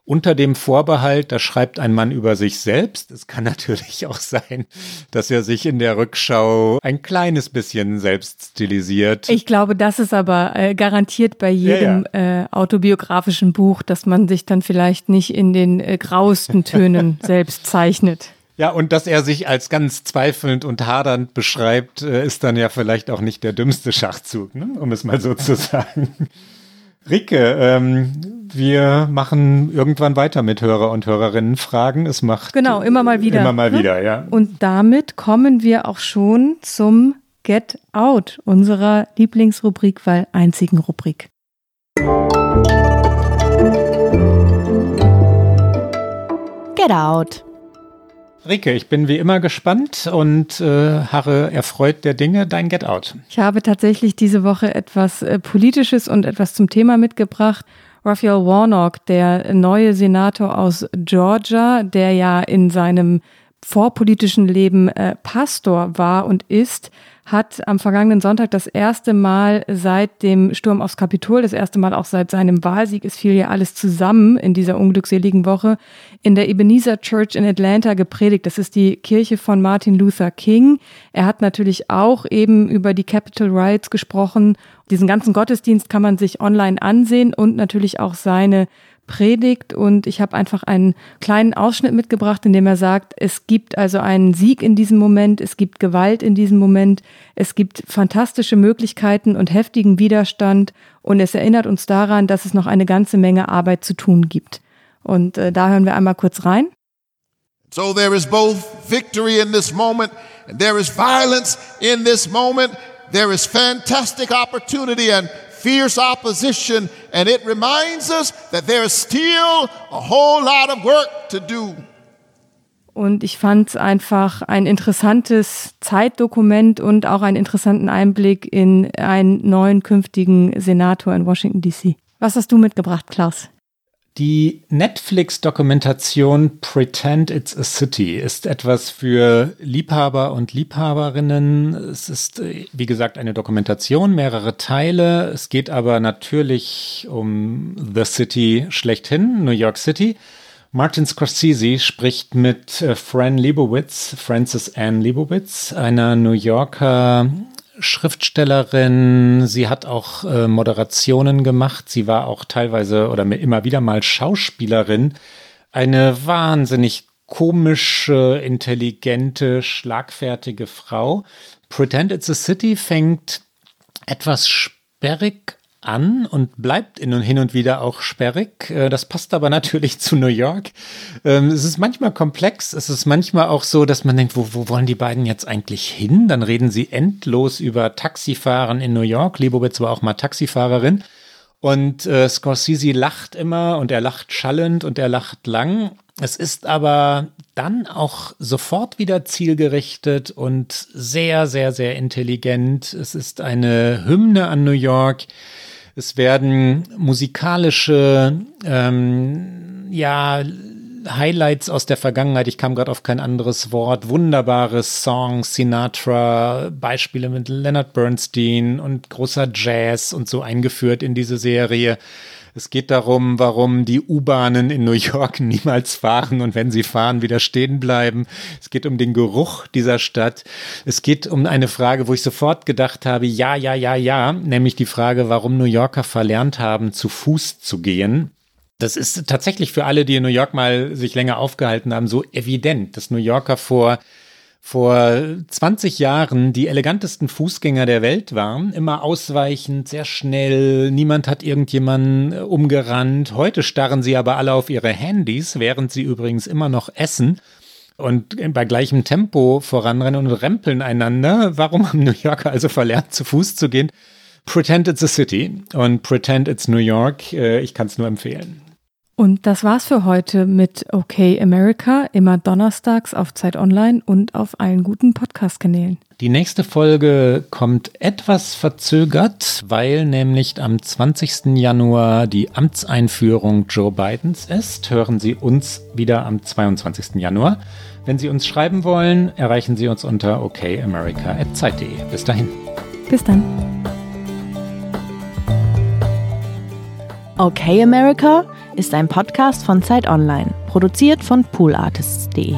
Speaker 3: unter dem Vorbehalt, da schreibt ein Mann über sich selbst. Es kann [laughs] natürlich auch sein, dass er sich in der Rückschau ein kleines bisschen selbst stilisiert.
Speaker 2: Ich glaube, das ist aber äh, garantiert bei jedem ja, ja. Äh, autobiografischen Buch, dass man sich dann vielleicht nicht in den äh, grauesten Tönen [laughs] selbst zeichnet.
Speaker 3: Ja, und dass er sich als ganz zweifelnd und hadernd beschreibt, äh, ist dann ja vielleicht auch nicht der dümmste Schachzug, ne? um es mal so zu sagen. Rike, ähm, wir machen irgendwann weiter mit Hörer und Hörerinnen Fragen. Es macht
Speaker 2: genau immer mal wieder.
Speaker 3: Immer mal wieder, ja.
Speaker 2: Und damit kommen wir auch schon zum Get Out, unserer Lieblingsrubrik, weil einzigen Rubrik.
Speaker 1: Get Out.
Speaker 3: Rike, ich bin wie immer gespannt und äh, harre erfreut der Dinge dein Get Out.
Speaker 2: Ich habe tatsächlich diese Woche etwas äh, Politisches und etwas zum Thema mitgebracht. Raphael Warnock, der neue Senator aus Georgia, der ja in seinem vorpolitischen Leben äh, Pastor war und ist, hat am vergangenen Sonntag das erste Mal seit dem Sturm aufs Kapitol, das erste Mal auch seit seinem Wahlsieg, es fiel ja alles zusammen in dieser unglückseligen Woche, in der Ebenezer Church in Atlanta gepredigt. Das ist die Kirche von Martin Luther King. Er hat natürlich auch eben über die Capitol Riots gesprochen. Diesen ganzen Gottesdienst kann man sich online ansehen und natürlich auch seine predigt und ich habe einfach einen kleinen Ausschnitt mitgebracht, in dem er sagt, es gibt also einen Sieg in diesem Moment, es gibt Gewalt in diesem Moment, es gibt fantastische Möglichkeiten und heftigen Widerstand und es erinnert uns daran, dass es noch eine ganze Menge Arbeit zu tun gibt. Und äh, da hören wir einmal kurz rein.
Speaker 7: So there is both victory in this moment there is violence in this moment. There is fantastic opportunity and fierce opposition, and it reminds us that there is still a whole lot of work to do.
Speaker 2: Und ich fand es einfach ein interessantes Zeitdokument und auch einen interessanten Einblick in einen neuen künftigen Senator in Washington, DC. Was hast du mitgebracht, Klaus?
Speaker 3: Die Netflix-Dokumentation Pretend It's a City ist etwas für Liebhaber und Liebhaberinnen. Es ist, wie gesagt, eine Dokumentation, mehrere Teile. Es geht aber natürlich um The City schlechthin, New York City. Martin Scorsese spricht mit äh, Fran Lebowitz, Frances Ann Lebowitz, einer New Yorker Schriftstellerin, sie hat auch äh, Moderationen gemacht, sie war auch teilweise oder immer wieder mal Schauspielerin. Eine wahnsinnig komische, intelligente, schlagfertige Frau. Pretend It's a City fängt etwas sperrig an und bleibt in und hin und wieder auch sperrig. Äh, das passt aber [laughs] natürlich zu New York. Ähm, es ist manchmal komplex. Es ist manchmal auch so, dass man denkt, wo, wo wollen die beiden jetzt eigentlich hin? Dann reden sie endlos über Taxifahren in New York. Lebowitz war auch mal Taxifahrerin. Und äh, Scorsese lacht immer und er lacht schallend und er lacht lang. Es ist aber dann auch sofort wieder zielgerichtet und sehr, sehr, sehr intelligent. Es ist eine Hymne an New York. Es werden musikalische, ähm, ja, Highlights aus der Vergangenheit, ich kam gerade auf kein anderes Wort, wunderbare Songs, Sinatra, Beispiele mit Leonard Bernstein und großer Jazz und so eingeführt in diese Serie. Es geht darum, warum die U-Bahnen in New York [laughs] niemals fahren und wenn sie fahren, wieder stehen bleiben. Es geht um den Geruch dieser Stadt. Es geht um eine Frage, wo ich sofort gedacht habe, ja, ja, ja, ja, nämlich die Frage, warum New Yorker verlernt haben, zu Fuß zu gehen. Das ist tatsächlich für alle, die in New York mal sich länger aufgehalten haben, so evident, dass New Yorker vor vor 20 Jahren die elegantesten Fußgänger der Welt waren. Immer ausweichend, sehr schnell, niemand hat irgendjemanden äh, umgerannt. Heute starren sie aber alle auf ihre Handys, während sie übrigens immer noch essen und bei gleichem Tempo voranrennen und rempeln einander. Warum haben New Yorker also verlernt, zu Fuß zu gehen? Pretend it's a city und Pretend it's New York. Äh, ich kann es nur empfehlen.
Speaker 2: Und das war's für heute mit OK America, immer donnerstags auf Zeit Online und auf allen guten Podcast-Kanälen.
Speaker 3: Die nächste Folge kommt etwas verzögert, weil nämlich am 20. Januar die Amtseinführung Joe Bidens ist. Hören Sie uns wieder am 22. Januar. Wenn Sie uns schreiben wollen, erreichen Sie uns unter okamerica.zeit.de. Bis dahin.
Speaker 2: Bis dann.
Speaker 1: Okay America ist ein Podcast von Zeit Online, produziert von poolartists.de.